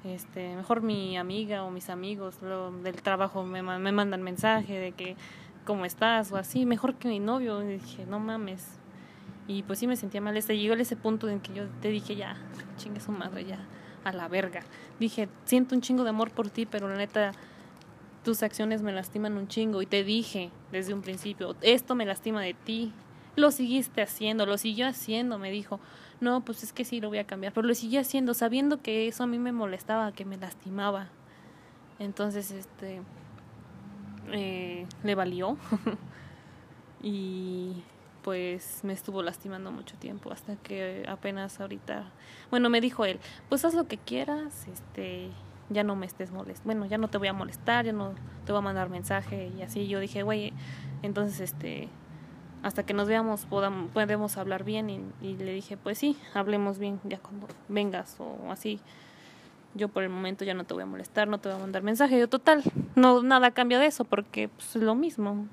este, mejor mi amiga o mis amigos lo- del trabajo me, me mandan mensaje de que cómo estás o así, mejor que mi novio, y dije, no mames. Y pues sí me sentía mal. Este, llegó ese punto en que yo te dije, ya, chingue su madre, ya, a la verga. Dije, siento un chingo de amor por ti, pero la neta, tus acciones me lastiman un chingo. Y te dije desde un principio, esto me lastima de ti. Lo seguiste haciendo, lo siguió haciendo, me dijo. No, pues es que sí, lo voy a cambiar. Pero lo siguió haciendo, sabiendo que eso a mí me molestaba, que me lastimaba. Entonces, este, eh, le valió. <laughs> y pues me estuvo lastimando mucho tiempo hasta que apenas ahorita, bueno, me dijo él, pues haz lo que quieras, este, ya no me estés molest, bueno, ya no te voy a molestar, ya no te voy a mandar mensaje y así. Yo dije, güey, entonces, este, hasta que nos veamos podamos, podemos hablar bien y, y le dije, pues sí, hablemos bien ya cuando vengas o así. Yo por el momento ya no te voy a molestar, no te voy a mandar mensaje. Yo total, no nada cambia de eso porque pues, es lo mismo.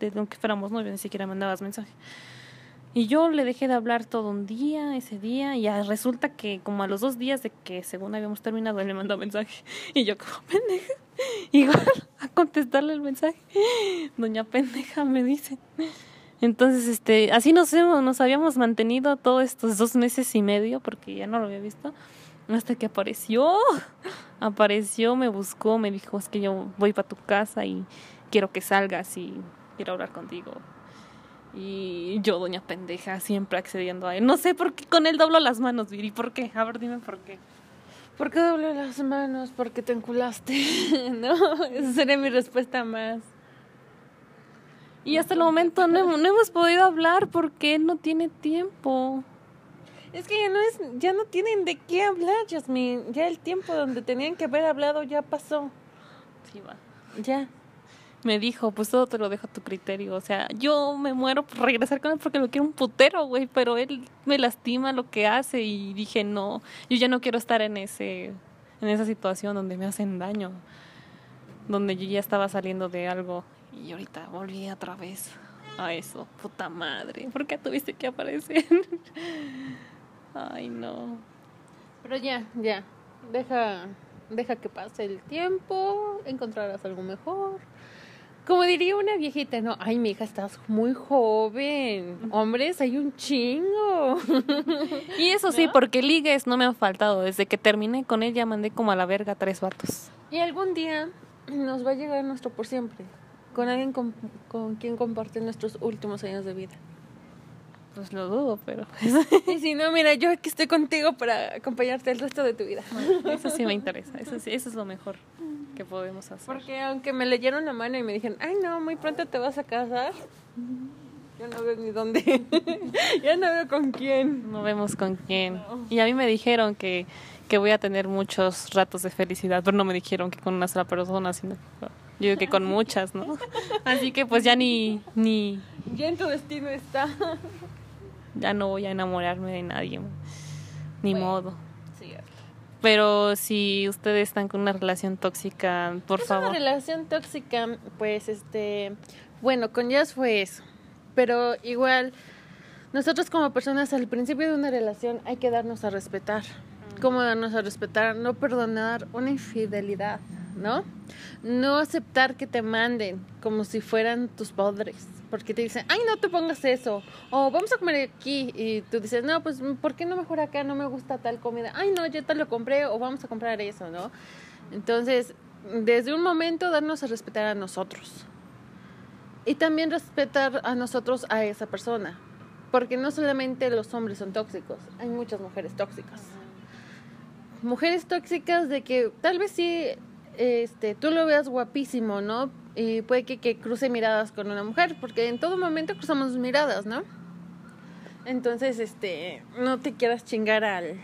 Desde aunque fuéramos novios ni siquiera mandabas mensaje. Y yo le dejé de hablar todo un día, ese día, y ya resulta que como a los dos días de que según habíamos terminado, él me mandó mensaje. <laughs> Y yo como pendeja, <laughs> igual a contestarle el mensaje. <laughs> Doña pendeja me dice. Entonces, este, así nos, hemos, nos habíamos mantenido todos estos dos meses y medio, porque ya no lo había visto, hasta que apareció. <laughs> Apareció, me buscó, me dijo, es que yo voy para tu casa y quiero que salgas y quiero hablar contigo. Y yo, doña pendeja, siempre accediendo a él. No sé por qué con él doblo las manos, Viri. ¿Por qué? A ver, dime por qué. ¿Por qué doble las manos? Porque te enculaste, <laughs> ¿no? Esa sería mi respuesta más. Y hasta el momento no, hemos- no hemos podido hablar porque él no tiene tiempo. Es que ya no es, ya no tienen de qué hablar, Jasmine. Ya el tiempo donde tenían que haber hablado ya pasó. Sí, va. Ya. Me dijo, pues todo te lo dejo a tu criterio. O sea, yo me muero por regresar con él porque lo quiero un putero, güey. Pero él me lastima lo que hace y dije, no, yo ya no quiero estar en ese, en esa situación donde me hacen daño. Donde yo ya estaba saliendo de algo y ahorita volví otra vez a eso. Puta madre, ¿por qué tuviste que aparecer? <laughs> Ay, no. Pero ya, ya. Deja, deja que pase el tiempo, encontrarás algo mejor. Como diría una viejita, no, ay, mi hija, estás muy joven. Hombres, hay un chingo. <laughs> Y eso sí, porque ligues no me han faltado. Desde que terminé con él ya mandé como a la verga tres vatos. Y algún día nos va a llegar nuestro por siempre. Con alguien con, con quien compartir nuestros últimos años de vida. Pues lo dudo, pero <laughs> Y si no, mira, yo aquí estoy contigo para acompañarte el resto de tu vida. eso sí me interesa. Eso sí, eso es lo mejor que podemos hacer. Porque aunque me leyeron la mano y me dijeron, ay no, muy pronto te vas a casar, yo no veo ni dónde. <laughs> ya no veo con quién. No vemos con quién. Y a mí me dijeron que, que voy a tener muchos ratos de felicidad, pero no me dijeron que con una sola persona, sino yo digo que con muchas, ¿no? <laughs> Así que pues ya ni, ni, Ya en tu destino está. Ya no voy a enamorarme de nadie, ni Bueno. modo. Sí, Pero si ustedes están con una relación tóxica, por es favor. una relación tóxica, pues este, bueno, con Jazz fue eso. Pero igual, nosotros como personas al principio de una relación hay que darnos a respetar. ¿Cómo darnos a respetar? No perdonar una infidelidad, ¿no? No aceptar que te manden como si fueran tus padres. Porque te dicen, ay, no te pongas eso. O vamos a comer aquí. Y tú dices, no, pues, ¿por qué no mejor acá? No me gusta tal comida. Ay, no, yo te lo compré. O vamos a comprar eso, ¿no? Entonces, desde un momento, darnos a respetar a nosotros. Y también respetar a nosotros a esa persona. Porque no solamente los hombres son tóxicos, hay muchas mujeres tóxicas. Mujeres tóxicas de que tal vez sí este, tú lo veas guapísimo, ¿no? Y puede que, que cruce miradas con una mujer, porque en todo momento cruzamos miradas, ¿no? Entonces, este, no te quieras chingar al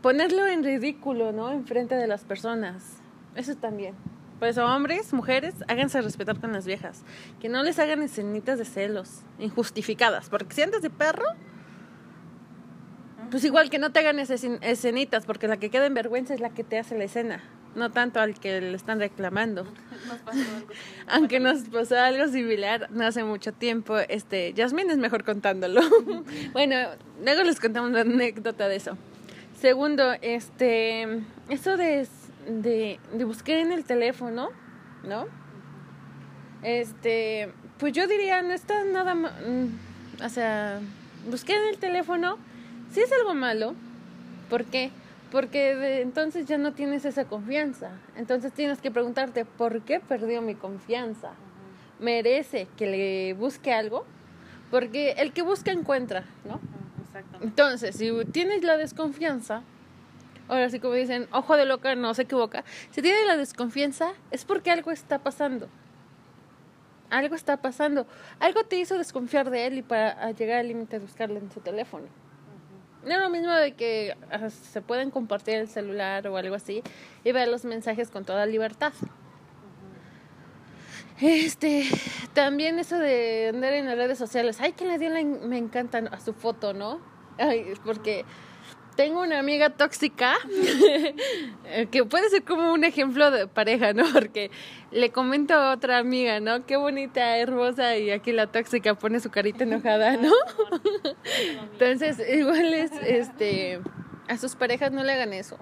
ponerlo en ridículo, ¿no? Enfrente de las personas. Eso también. Por eso, hombres, mujeres, háganse respetar con las viejas. Que no les hagan escenitas de celos, injustificadas. Porque si andas de perro, pues igual que no te hagan escenitas, porque la que queda en vergüenza es la que te hace la escena, no tanto al que le están reclamando. <laughs> Aunque nos pasó algo similar no hace mucho tiempo, este, Yasmin es mejor contándolo. <laughs> bueno, luego les contamos una anécdota de eso. Segundo, este, eso de, de, de buscar en el teléfono, ¿no? Este, pues yo diría, no está nada, mm, o sea, busqué en el teléfono si es algo malo. ¿Por qué? Porque entonces ya no tienes esa confianza. Entonces tienes que preguntarte, ¿por qué perdió mi confianza? ¿Merece que le busque algo? Porque el que busca encuentra, ¿no? Entonces, si tienes la desconfianza, ahora sí como dicen, ojo de loca no se equivoca, si tienes la desconfianza es porque algo está pasando. Algo está pasando. Algo te hizo desconfiar de él y para llegar al límite de buscarle en su teléfono. No es lo mismo de que se pueden compartir el celular o algo así y ver los mensajes con toda libertad. Este, también eso de andar en las redes sociales. Ay, que le dio la, me encanta a su foto, ¿no? Ay, porque tengo una amiga tóxica <laughs> que puede ser como un ejemplo de pareja, ¿no? <laughs> Porque le comento a otra amiga, ¿no? Qué bonita, hermosa y aquí la tóxica pone su carita enojada, ¿no? Entonces, igual es, este, a sus parejas no le hagan eso.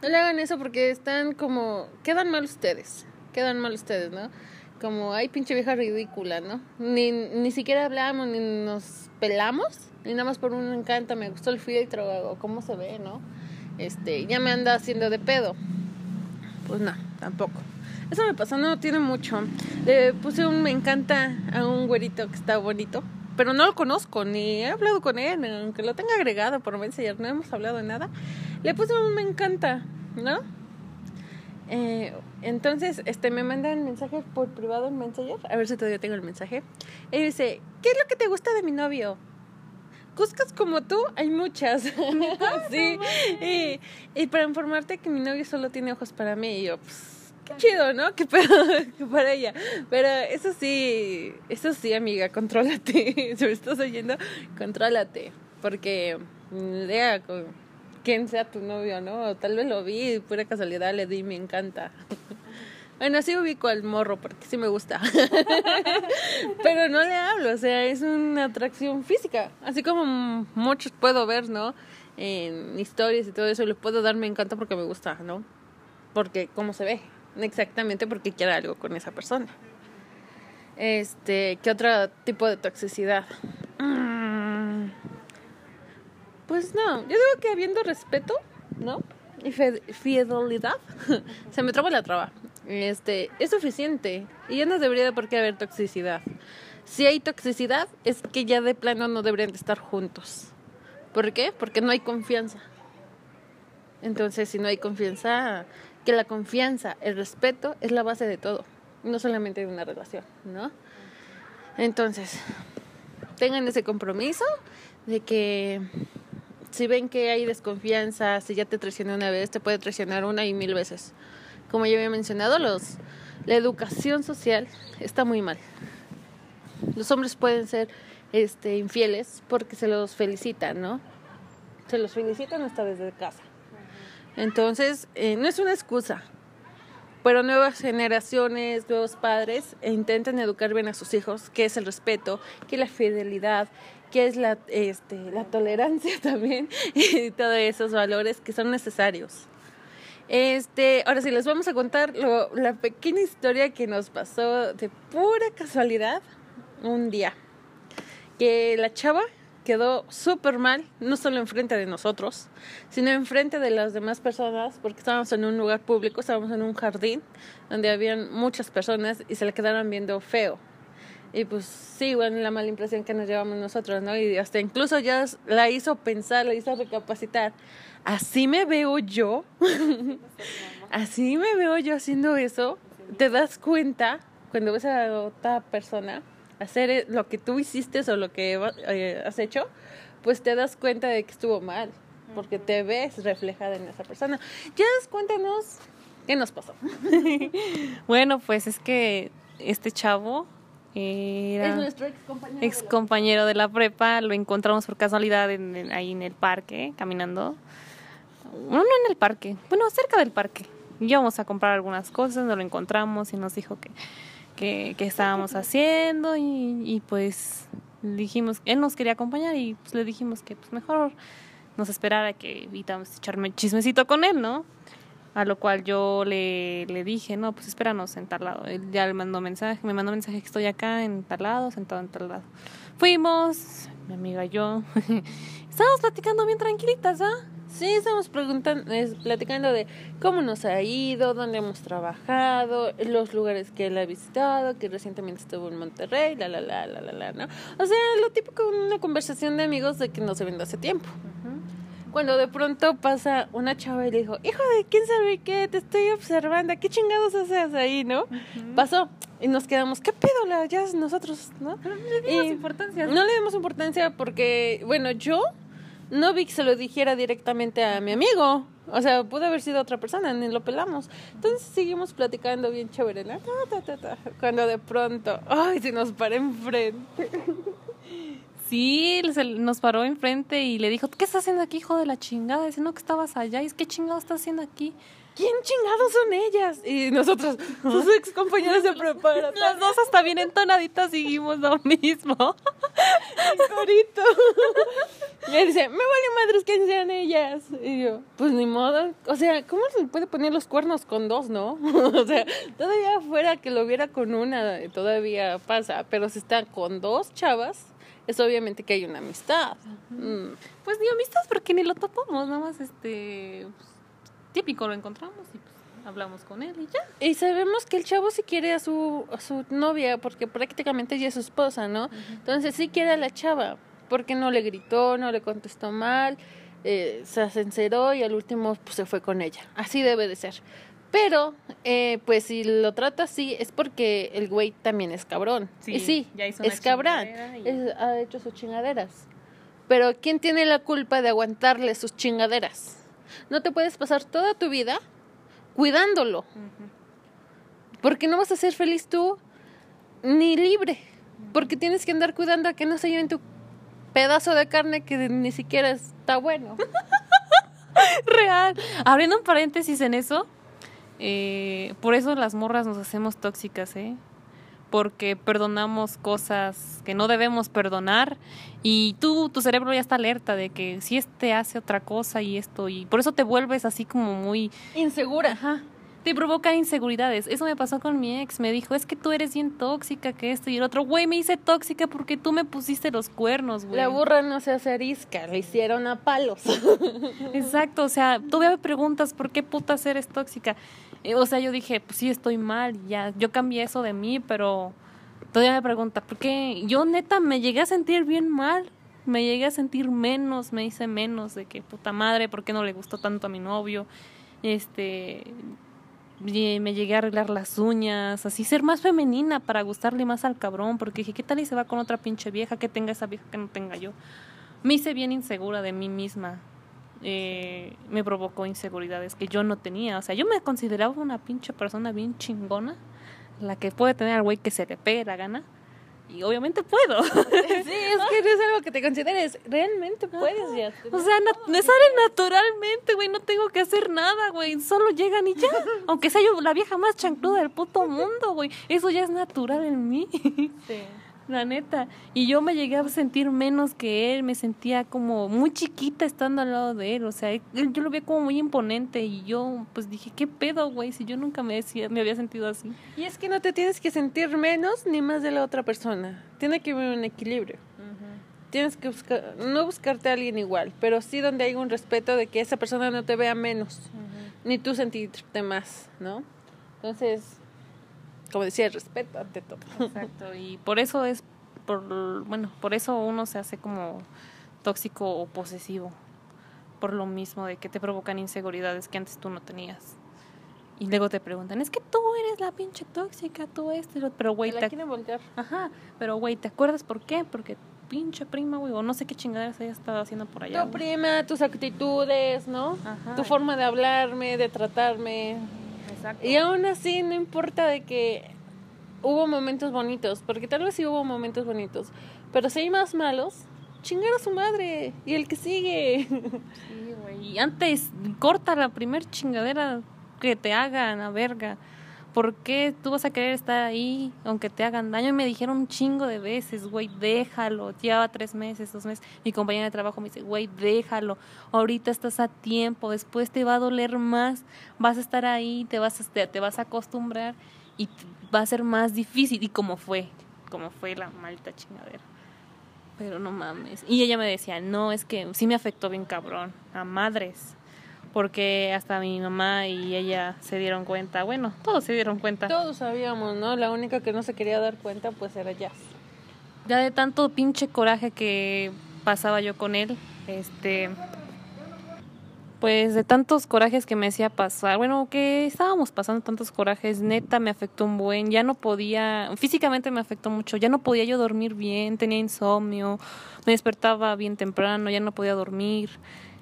No le hagan eso porque están como, quedan mal ustedes, quedan mal ustedes, ¿no? Como, ay, pinche vieja ridícula, ¿no? Ni, ni siquiera hablamos, ni nos pelamos y nada más por un encanto me gustó el filtro o cómo se ve, ¿no? Este, ya me anda haciendo de pedo. Pues no, tampoco. Eso me pasó, no tiene mucho. Le puse un me encanta a un güerito que está bonito, pero no lo conozco, ni he hablado con él, aunque lo tenga agregado por Messenger, no hemos hablado de nada. Le puse un me encanta, ¿no? Eh, entonces, este, me manda un mensaje por privado en Messenger, a ver si todavía tengo el mensaje. Y dice, ¿qué es lo que te gusta de mi novio? Cuscas como tú, hay muchas. <laughs> sí. Y, y, para informarte que mi novio solo tiene ojos para mí. Y yo, pues, qué chido, ¿no? Que para, <laughs> que para ella. Pero eso sí, eso sí, amiga, contrólate. <laughs> si me estás oyendo, contrólate. Porque, idea con quién sea tu novio, ¿no? Tal vez lo vi pura casualidad le di, me encanta. <laughs> Bueno, así ubico al morro porque sí me gusta. <laughs> Pero no le hablo, o sea, es una atracción física. Así como muchos puedo ver, ¿no? En historias y todo eso, le puedo dar me encanta porque me gusta, ¿no? Porque cómo se ve, exactamente porque quiere algo con esa persona. Este, ¿qué otro tipo de toxicidad? Mm, pues no, yo digo que habiendo respeto, ¿no? Y fidelidad, <laughs> se me traba la traba este, es suficiente y ya no debería de por qué haber toxicidad. Si hay toxicidad es que ya de plano no deberían de estar juntos. ¿Por qué? Porque no hay confianza. Entonces, si no hay confianza, que la confianza, el respeto es la base de todo, no solamente de una relación, ¿no? Entonces, tengan ese compromiso de que si ven que hay desconfianza, si ya te traicionó una vez, te puede traicionar una y mil veces como ya había mencionado, los, la educación social está muy mal. Los hombres pueden ser este, infieles porque se los felicitan, ¿no? Se los felicitan hasta desde casa. Entonces, eh, no es una excusa, pero nuevas generaciones, nuevos padres intentan educar bien a sus hijos, que es el respeto, que la fidelidad, que es la, este, la tolerancia <laughs> también, y todos esos valores que son necesarios. Este, ahora sí, les vamos a contar la pequeña historia que nos pasó de pura casualidad un día. Que la chava quedó súper mal, no solo enfrente de nosotros, sino enfrente de las demás personas, porque estábamos en un lugar público, estábamos en un jardín donde habían muchas personas y se le quedaron viendo feo. Y pues sí, bueno, la mala impresión que nos llevamos nosotros, ¿no? Y hasta incluso ya la hizo pensar, la hizo recapacitar. ¿Así me veo yo? <laughs> ¿Así me veo yo haciendo eso? te das cuenta cuando ves a otra persona hacer eh, lo que tú hiciste o lo que eh, has hecho, pues te das cuenta de que estuvo mal, porque te ves reflejada en esa persona. Ya cuéntanos qué nos pasó. <laughs> bueno, pues es que este chavo era es nuestro ex compañero. Ex compañero de la prepa, lo encontramos por casualidad ahí en el parque, caminando. No, no en el parque, bueno, cerca del parque. Íbamos a comprar algunas cosas, nos lo encontramos y nos dijo que, que, estábamos haciendo y, y, pues dijimos, él nos quería acompañar y pues le dijimos que pues mejor nos esperara que evitamos echarme chismecito con él, ¿no? A lo cual yo le, le dije, no, pues espéranos en tal lado. Él ya le mandó mensaje, me mandó mensaje que estoy acá en tal lado, sentado en tal lado. Fuimos, mi amiga y yo, <laughs> estábamos platicando bien tranquilitas, ¿ah? Sí, estamos preguntando, platicando de cómo nos ha ido, dónde hemos trabajado, los lugares que él ha visitado, que recientemente estuvo en Monterrey, la, la, la, la, la, ¿no? O sea, lo típico, una conversación de amigos de que no se ven hace tiempo cuando de pronto pasa una chava y le dijo, hijo de quién sabe qué, te estoy observando, ¿qué chingados haces ahí, no? Pasó y nos quedamos, ¿qué pedo? La, ya nosotros, ¿no? no le dimos importancia. No le dimos importancia porque, bueno, yo no vi que se lo dijera directamente a mi amigo. O sea, pudo haber sido otra persona, ni lo pelamos. Entonces seguimos platicando bien chévere, ¿no? Cuando de pronto, ay, se nos para enfrente. <laughs> Sí, nos paró enfrente y le dijo, ¿qué estás haciendo aquí, hijo de la chingada? Dice, no, que estabas allá. Y es, ¿qué chingado estás haciendo aquí? ¿Quién chingados son ellas? Y nosotros, <laughs> sus ex compañeras de preparatoria. Las dos hasta bien entonaditas seguimos lo mismo. <laughs> Corito. Y él dice, me vale madres quién sean ellas. Y yo, pues ni modo. O sea, ¿cómo se puede poner los cuernos con dos, no? <laughs> o sea, todavía fuera que lo viera con una, todavía pasa. Pero si está con dos chavas, es obviamente que hay una amistad. Mm. Pues ni amistad porque ni lo topamos, nada más este pues, típico lo encontramos y pues hablamos con él y ya. Y sabemos que el chavo sí quiere a su, a su novia porque prácticamente ella es su esposa, ¿no? Entonces sí quiere a la chava porque no le gritó, no le contestó mal, eh, se sinceró y al último pues, se fue con ella. Así debe de ser. Pero, eh, pues si lo trata así, es porque el güey también es cabrón. Sí, y sí, es cabrón. ha hecho sus chingaderas. Pero ¿quién tiene la culpa de aguantarle sus chingaderas? No te puedes pasar toda tu vida cuidándolo. Porque no vas a ser feliz tú ni libre. Porque tienes que andar cuidando a que no se lleven tu pedazo de carne que ni siquiera está bueno. <laughs> Real. Abriendo un paréntesis en eso, eh, por eso las morras nos hacemos tóxicas, ¿eh? Porque perdonamos cosas que no debemos perdonar y tú, tu cerebro ya está alerta de que si este hace otra cosa y esto, y por eso te vuelves así como muy... Insegura. Ajá te provoca inseguridades. Eso me pasó con mi ex. Me dijo, es que tú eres bien tóxica, que esto y el otro. Güey, me hice tóxica porque tú me pusiste los cuernos, güey. La burra no se hace arisca, le hicieron a palos. <laughs> Exacto, o sea, todavía me preguntas por qué putas eres tóxica. O sea, yo dije, pues sí, estoy mal, ya. Yo cambié eso de mí, pero todavía me pregunta, ¿por qué? Yo neta me llegué a sentir bien mal. Me llegué a sentir menos, me hice menos de que puta madre, ¿por qué no le gustó tanto a mi novio? Este, me llegué a arreglar las uñas, así ser más femenina para gustarle más al cabrón, porque dije, ¿qué tal y se va con otra pinche vieja que tenga esa vieja que no tenga yo? Me hice bien insegura de mí misma. Eh, me provocó inseguridades que yo no tenía. O sea, yo me consideraba una pinche persona bien chingona, la que puede tener al güey que se le pegue la gana y obviamente puedo. <laughs> Sí, es que no es algo que te consideres, realmente puedes ya. O sea, me sale naturalmente, güey, no tengo que hacer nada, güey, solo llegan y ya. <laughs> Aunque sea yo la vieja más chancluda del puto mundo, güey, eso ya es natural en mí. Sí <laughs> la neta. Y yo me llegué a sentir menos que él, me sentía como muy chiquita estando al lado de él, o sea, yo lo veía como muy imponente y yo pues dije, ¿qué pedo, güey? Si yo nunca me, decía, me había sentido así. Y es que no te tienes que sentir menos ni más de la otra persona, tiene que haber un equilibrio. Tienes que buscar, no buscarte a alguien igual, pero sí donde hay un respeto de que esa persona no te vea menos, ni tú sentirte más, ¿no? Entonces, como decía, el respeto ante todo. Exacto, y por eso es, por, bueno, por eso uno se hace como tóxico o posesivo, por lo mismo de que te provocan inseguridades que antes tú no tenías. Y luego te preguntan, es que tú eres la pinche tóxica, tú este, lo-". pero güey, Te la voltear. ajá, pero güey, ¿te acuerdas por qué? Porque pinche prima, güey, o no sé qué chingaderas haya estado haciendo por allá. Tu güey. prima, tus actitudes, ¿no? Ajá. Tu forma de hablarme, de tratarme. Exacto. Y aún así, no importa de que hubo momentos bonitos, porque tal vez sí hubo momentos bonitos, pero si hay más malos, chingar a su madre y el que sigue. <laughs> Sí, güey. Y antes, corta la primer chingadera que te hagan a verga. ¿Por qué tú vas a querer estar ahí aunque te hagan daño? Y me dijeron un chingo de veces, güey, déjalo. Lleva tres meses, dos meses. Mi compañera de trabajo me dice, güey, déjalo. Ahorita estás a tiempo, después te va a doler más. Vas a estar ahí, te vas a, te, vas a acostumbrar y va a ser más difícil. Y como fue, como fue la malta chingadera. Pero no mames. Y ella me decía, no, es que sí me afectó bien cabrón, a madres. Porque hasta mi mamá y ella se dieron cuenta, bueno, todos se dieron cuenta. Todos sabíamos, ¿no? La única que no se quería dar cuenta, pues era Jazz. Ya de tanto pinche coraje que pasaba yo con él, este. Pues de tantos corajes que me hacía pasar, bueno, que estábamos pasando tantos corajes, neta me afectó un buen, ya no podía, físicamente me afectó mucho, ya no podía yo dormir bien, tenía insomnio, me despertaba bien temprano, ya no podía dormir,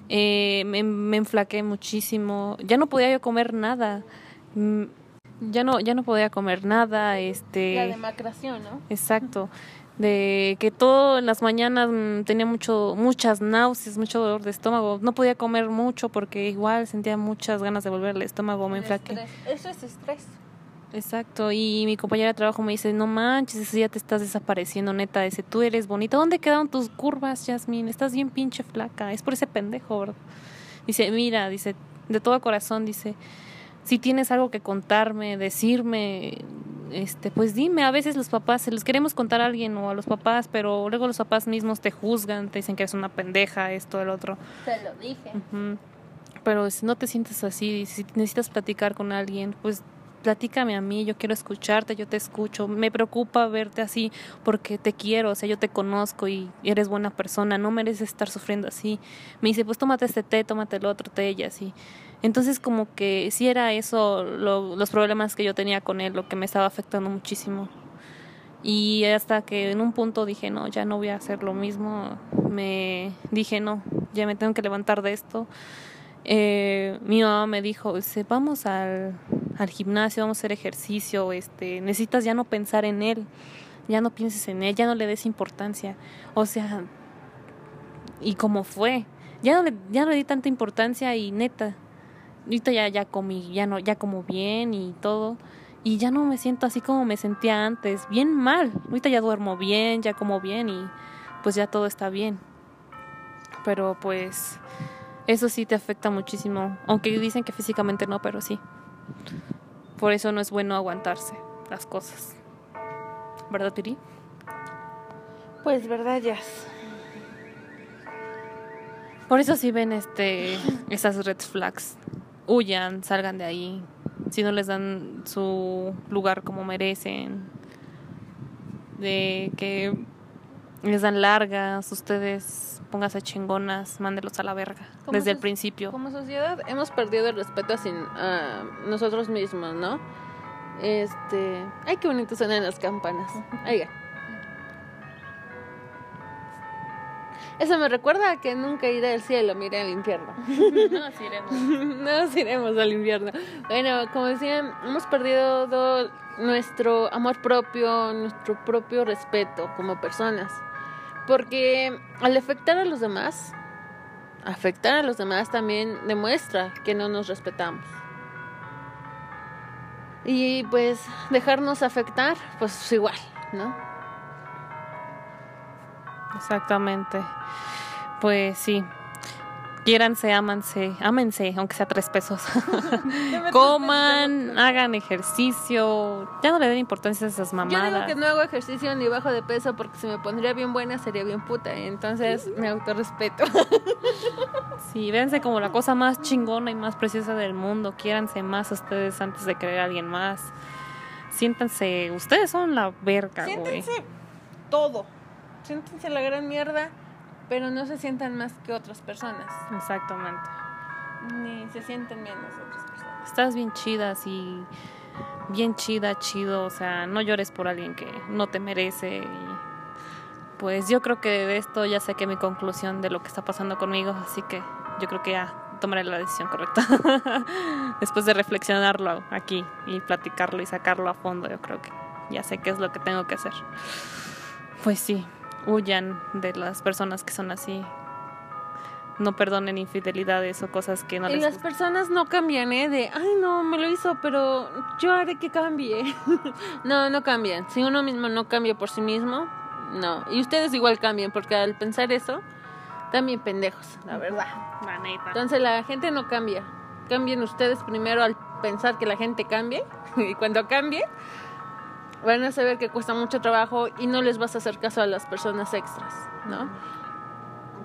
eh, me, me enflaqué muchísimo, ya no podía yo comer nada, mm, ya no, ya no podía comer nada, este... La demacración, ¿no? Exacto. De que todo en las mañanas mm, tenía mucho, muchas náuseas, mucho dolor de estómago. No podía comer mucho porque igual sentía muchas ganas de volver al estómago, me El enflaqué. estrés. Eso es estrés. Exacto. Y mi compañera de trabajo me dice, no manches, ya te estás desapareciendo, neta. Dice, tú eres bonita. ¿Dónde quedaron tus curvas, Jasmine? Estás bien pinche flaca. Es por ese pendejo, ¿verdad? Dice, mira, dice, de todo corazón, dice, si tienes algo que contarme, decirme, este, pues dime, a veces los papás, se los queremos contar a alguien o a los papás, pero luego los papás mismos te juzgan, te dicen que eres una pendeja, esto, el otro. Te lo dije. Pero si no te sientes así, si necesitas platicar con alguien, pues platícame a mí, yo quiero escucharte, yo te escucho. Me preocupa verte así porque te quiero, o sea, yo te conozco y eres buena persona, no mereces estar sufriendo así. Me dice, pues tómate este té, tómate el otro té y así. Entonces como que sí era eso lo- los problemas que yo tenía con él, lo que me estaba afectando muchísimo. Y hasta que en un punto dije, no, ya no voy a hacer lo mismo, me dije, no, ya me tengo que levantar de esto. Eh, mi mamá me dijo, vamos al, al gimnasio, vamos a hacer ejercicio, este, necesitas ya no pensar en él, ya no pienses en él, ya no le des importancia. O sea, y como fue, ya no le, ya no le di tanta importancia y neta, ahorita ya, ya comí, ya no, ya como bien y todo. Y ya no me siento así como me sentía antes, bien mal. Ahorita ya duermo bien, ya como bien y pues ya todo está bien. Pero pues eso sí te afecta muchísimo. Aunque dicen que físicamente no, pero sí. Por eso no es bueno aguantarse las cosas. ¿Verdad, Piri? Pues verdad, Jazz. Por eso sí ven este esas red flags. Huyan, salgan de ahí. Si no les dan su lugar como merecen. De que les dan largas, ustedes pónganse chingonas, mándelos a la verga. Desde el principio. Como sociedad hemos perdido el respeto a, sin- a nosotros mismos, ¿no? Este, ay, qué bonito suenan las campanas. Oiga. Eso me recuerda a que nunca iré al cielo, miré al infierno. <laughs> No, así iremos. <laughs> no nos iremos al infierno. Bueno, como decían, hemos perdido do- nuestro amor propio, nuestro propio respeto como personas. Porque al afectar a los demás, afectar a los demás también demuestra que no nos respetamos. Y pues dejarnos afectar, pues igual, ¿no? Exactamente. Pues sí. Quiéranse, ámanse, ámense, aunque sea tres pesos. <laughs> Coman, hagan ejercicio. Ya no le den importancia a esas Yo digo mamadas. que no hago ejercicio ni bajo de peso porque si me pondría bien buena sería bien puta. Entonces me autorrespeto. <laughs> Sí, véanse como la cosa más chingona y más preciosa del mundo. Quiéranse más ustedes antes de querer a alguien más. Siéntanse, ustedes son la verga, güey. Siéntense todo. Siéntense la gran mierda, pero no se sientan más que otras personas. Exactamente. Ni se sienten menos otras personas. estás bien chida, así, bien chida, chido, o sea, no llores por alguien que no te merece. Y pues yo creo que de esto ya sé que mi conclusión de lo que está pasando conmigo, así que yo creo que ya tomaré la decisión correcta. <laughs> Después de reflexionarlo aquí y platicarlo y sacarlo a fondo, yo creo que ya sé qué es lo que tengo que hacer. Pues sí, huyan de las personas que son así. No perdonen infidelidades o cosas que no y les las gustan. personas no cambian, ¿eh? De, ay, no, me lo hizo, pero yo haré que cambie. <laughs> no, no cambian. Si uno mismo no cambia por sí mismo, no. Y ustedes igual cambian, porque al pensar eso, también pendejos, la verdad. La neta. Entonces la gente no cambia. Cambien ustedes primero al pensar que la gente cambie. <laughs> y cuando cambie, van a saber que cuesta mucho trabajo y no les vas a hacer caso a las personas extras, ¿no?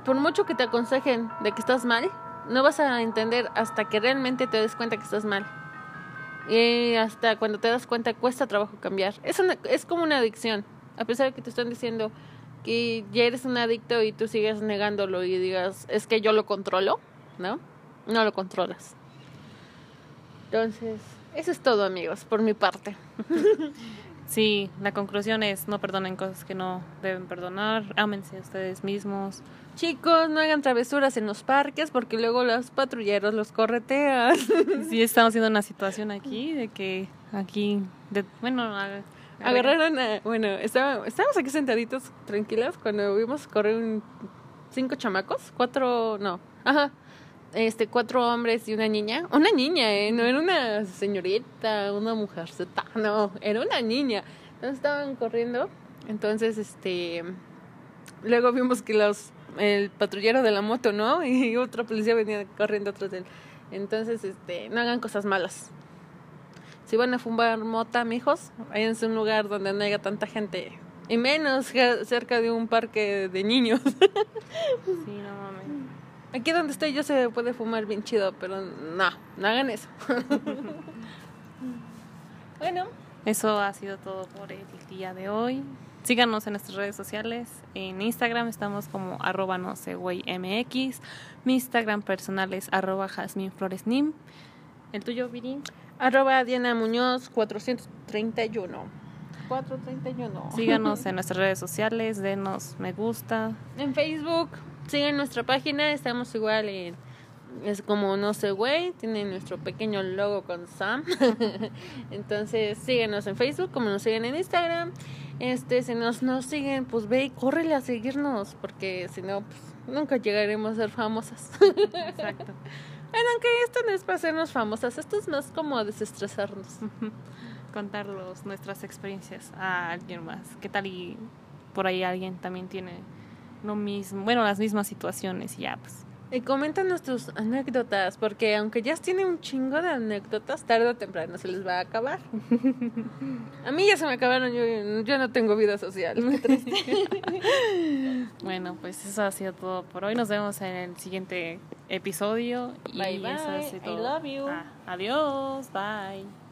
Por mucho que te aconsejen de que estás mal, no vas a entender hasta que realmente te des cuenta que estás mal. Y hasta cuando te das cuenta cuesta trabajo cambiar. Es, una- es como una adicción. A pesar de que te están diciendo que ya eres un adicto y tú sigues negándolo y digas, es que yo lo controlo, ¿no? No lo controlas. Entonces, eso es todo, amigos, por mi parte. <laughs> Sí, la conclusión es no perdonen cosas que no deben perdonar, ámense ustedes mismos. Chicos, no hagan travesuras en los parques porque luego los patrulleros los corretean. <laughs> Sí, estamos viendo una situación aquí de que aquí, de, bueno, a- Agarraron a, bueno, estábamos aquí sentaditos tranquilas cuando vimos correr un, cinco chamacos, cuatro, no, ajá, este, cuatro hombres y una niña, una niña, eh, no era una señorita, una mujercita, no, era una niña, entonces estaban corriendo, entonces, este, luego vimos que los, el patrullero de la moto, ¿no? <laughs> Y otro policía venía corriendo atrás de él, entonces, este, no hagan cosas malas. Si van a fumar mota, mijos, váyanse a un lugar donde no haya tanta gente. Y menos cerca de un parque de niños. <laughs> Sí, no mames. Aquí donde estoy yo se puede fumar bien chido, pero no, no hagan eso. <laughs> bueno, Eso ha sido todo por el día de hoy. Síganos en nuestras redes sociales. En Instagram estamos como arroba no sé güey mx. Mi Instagram personal es arroba jasminfloresnim. ¿El tuyo, Viri? arroba Diana Muñoz 431. 431. Síganos <laughs> en nuestras redes sociales, denos me gusta. En Facebook, sigan nuestra página, estamos igual en es como no sé güey, tiene nuestro pequeño logo con Sam. <laughs> Entonces, síguenos en Facebook, como nos siguen en Instagram. Este, si nos nos siguen, pues ve y córrele a seguirnos, porque si no, pues nunca llegaremos a ser famosas. Exacto. <laughs> Bueno, aunque esto no es para hacernos famosas, esto es más como desestresarnos. <laughs> Contarlos nuestras experiencias a alguien más. ¿Qué tal y por ahí alguien también tiene lo mismo, bueno, las mismas situaciones y ya pues Y comentan tus anécdotas, porque aunque ya tienen un chingo de anécdotas, tarde o temprano se les va a acabar. <laughs> a mí ya se me acabaron, yo, yo no tengo vida social. <laughs> Bueno, pues eso ha sido todo por hoy. Nos vemos en el siguiente episodio. Y Bye, bye. eso ha sido I todo. love you. Ah, adiós. Bye.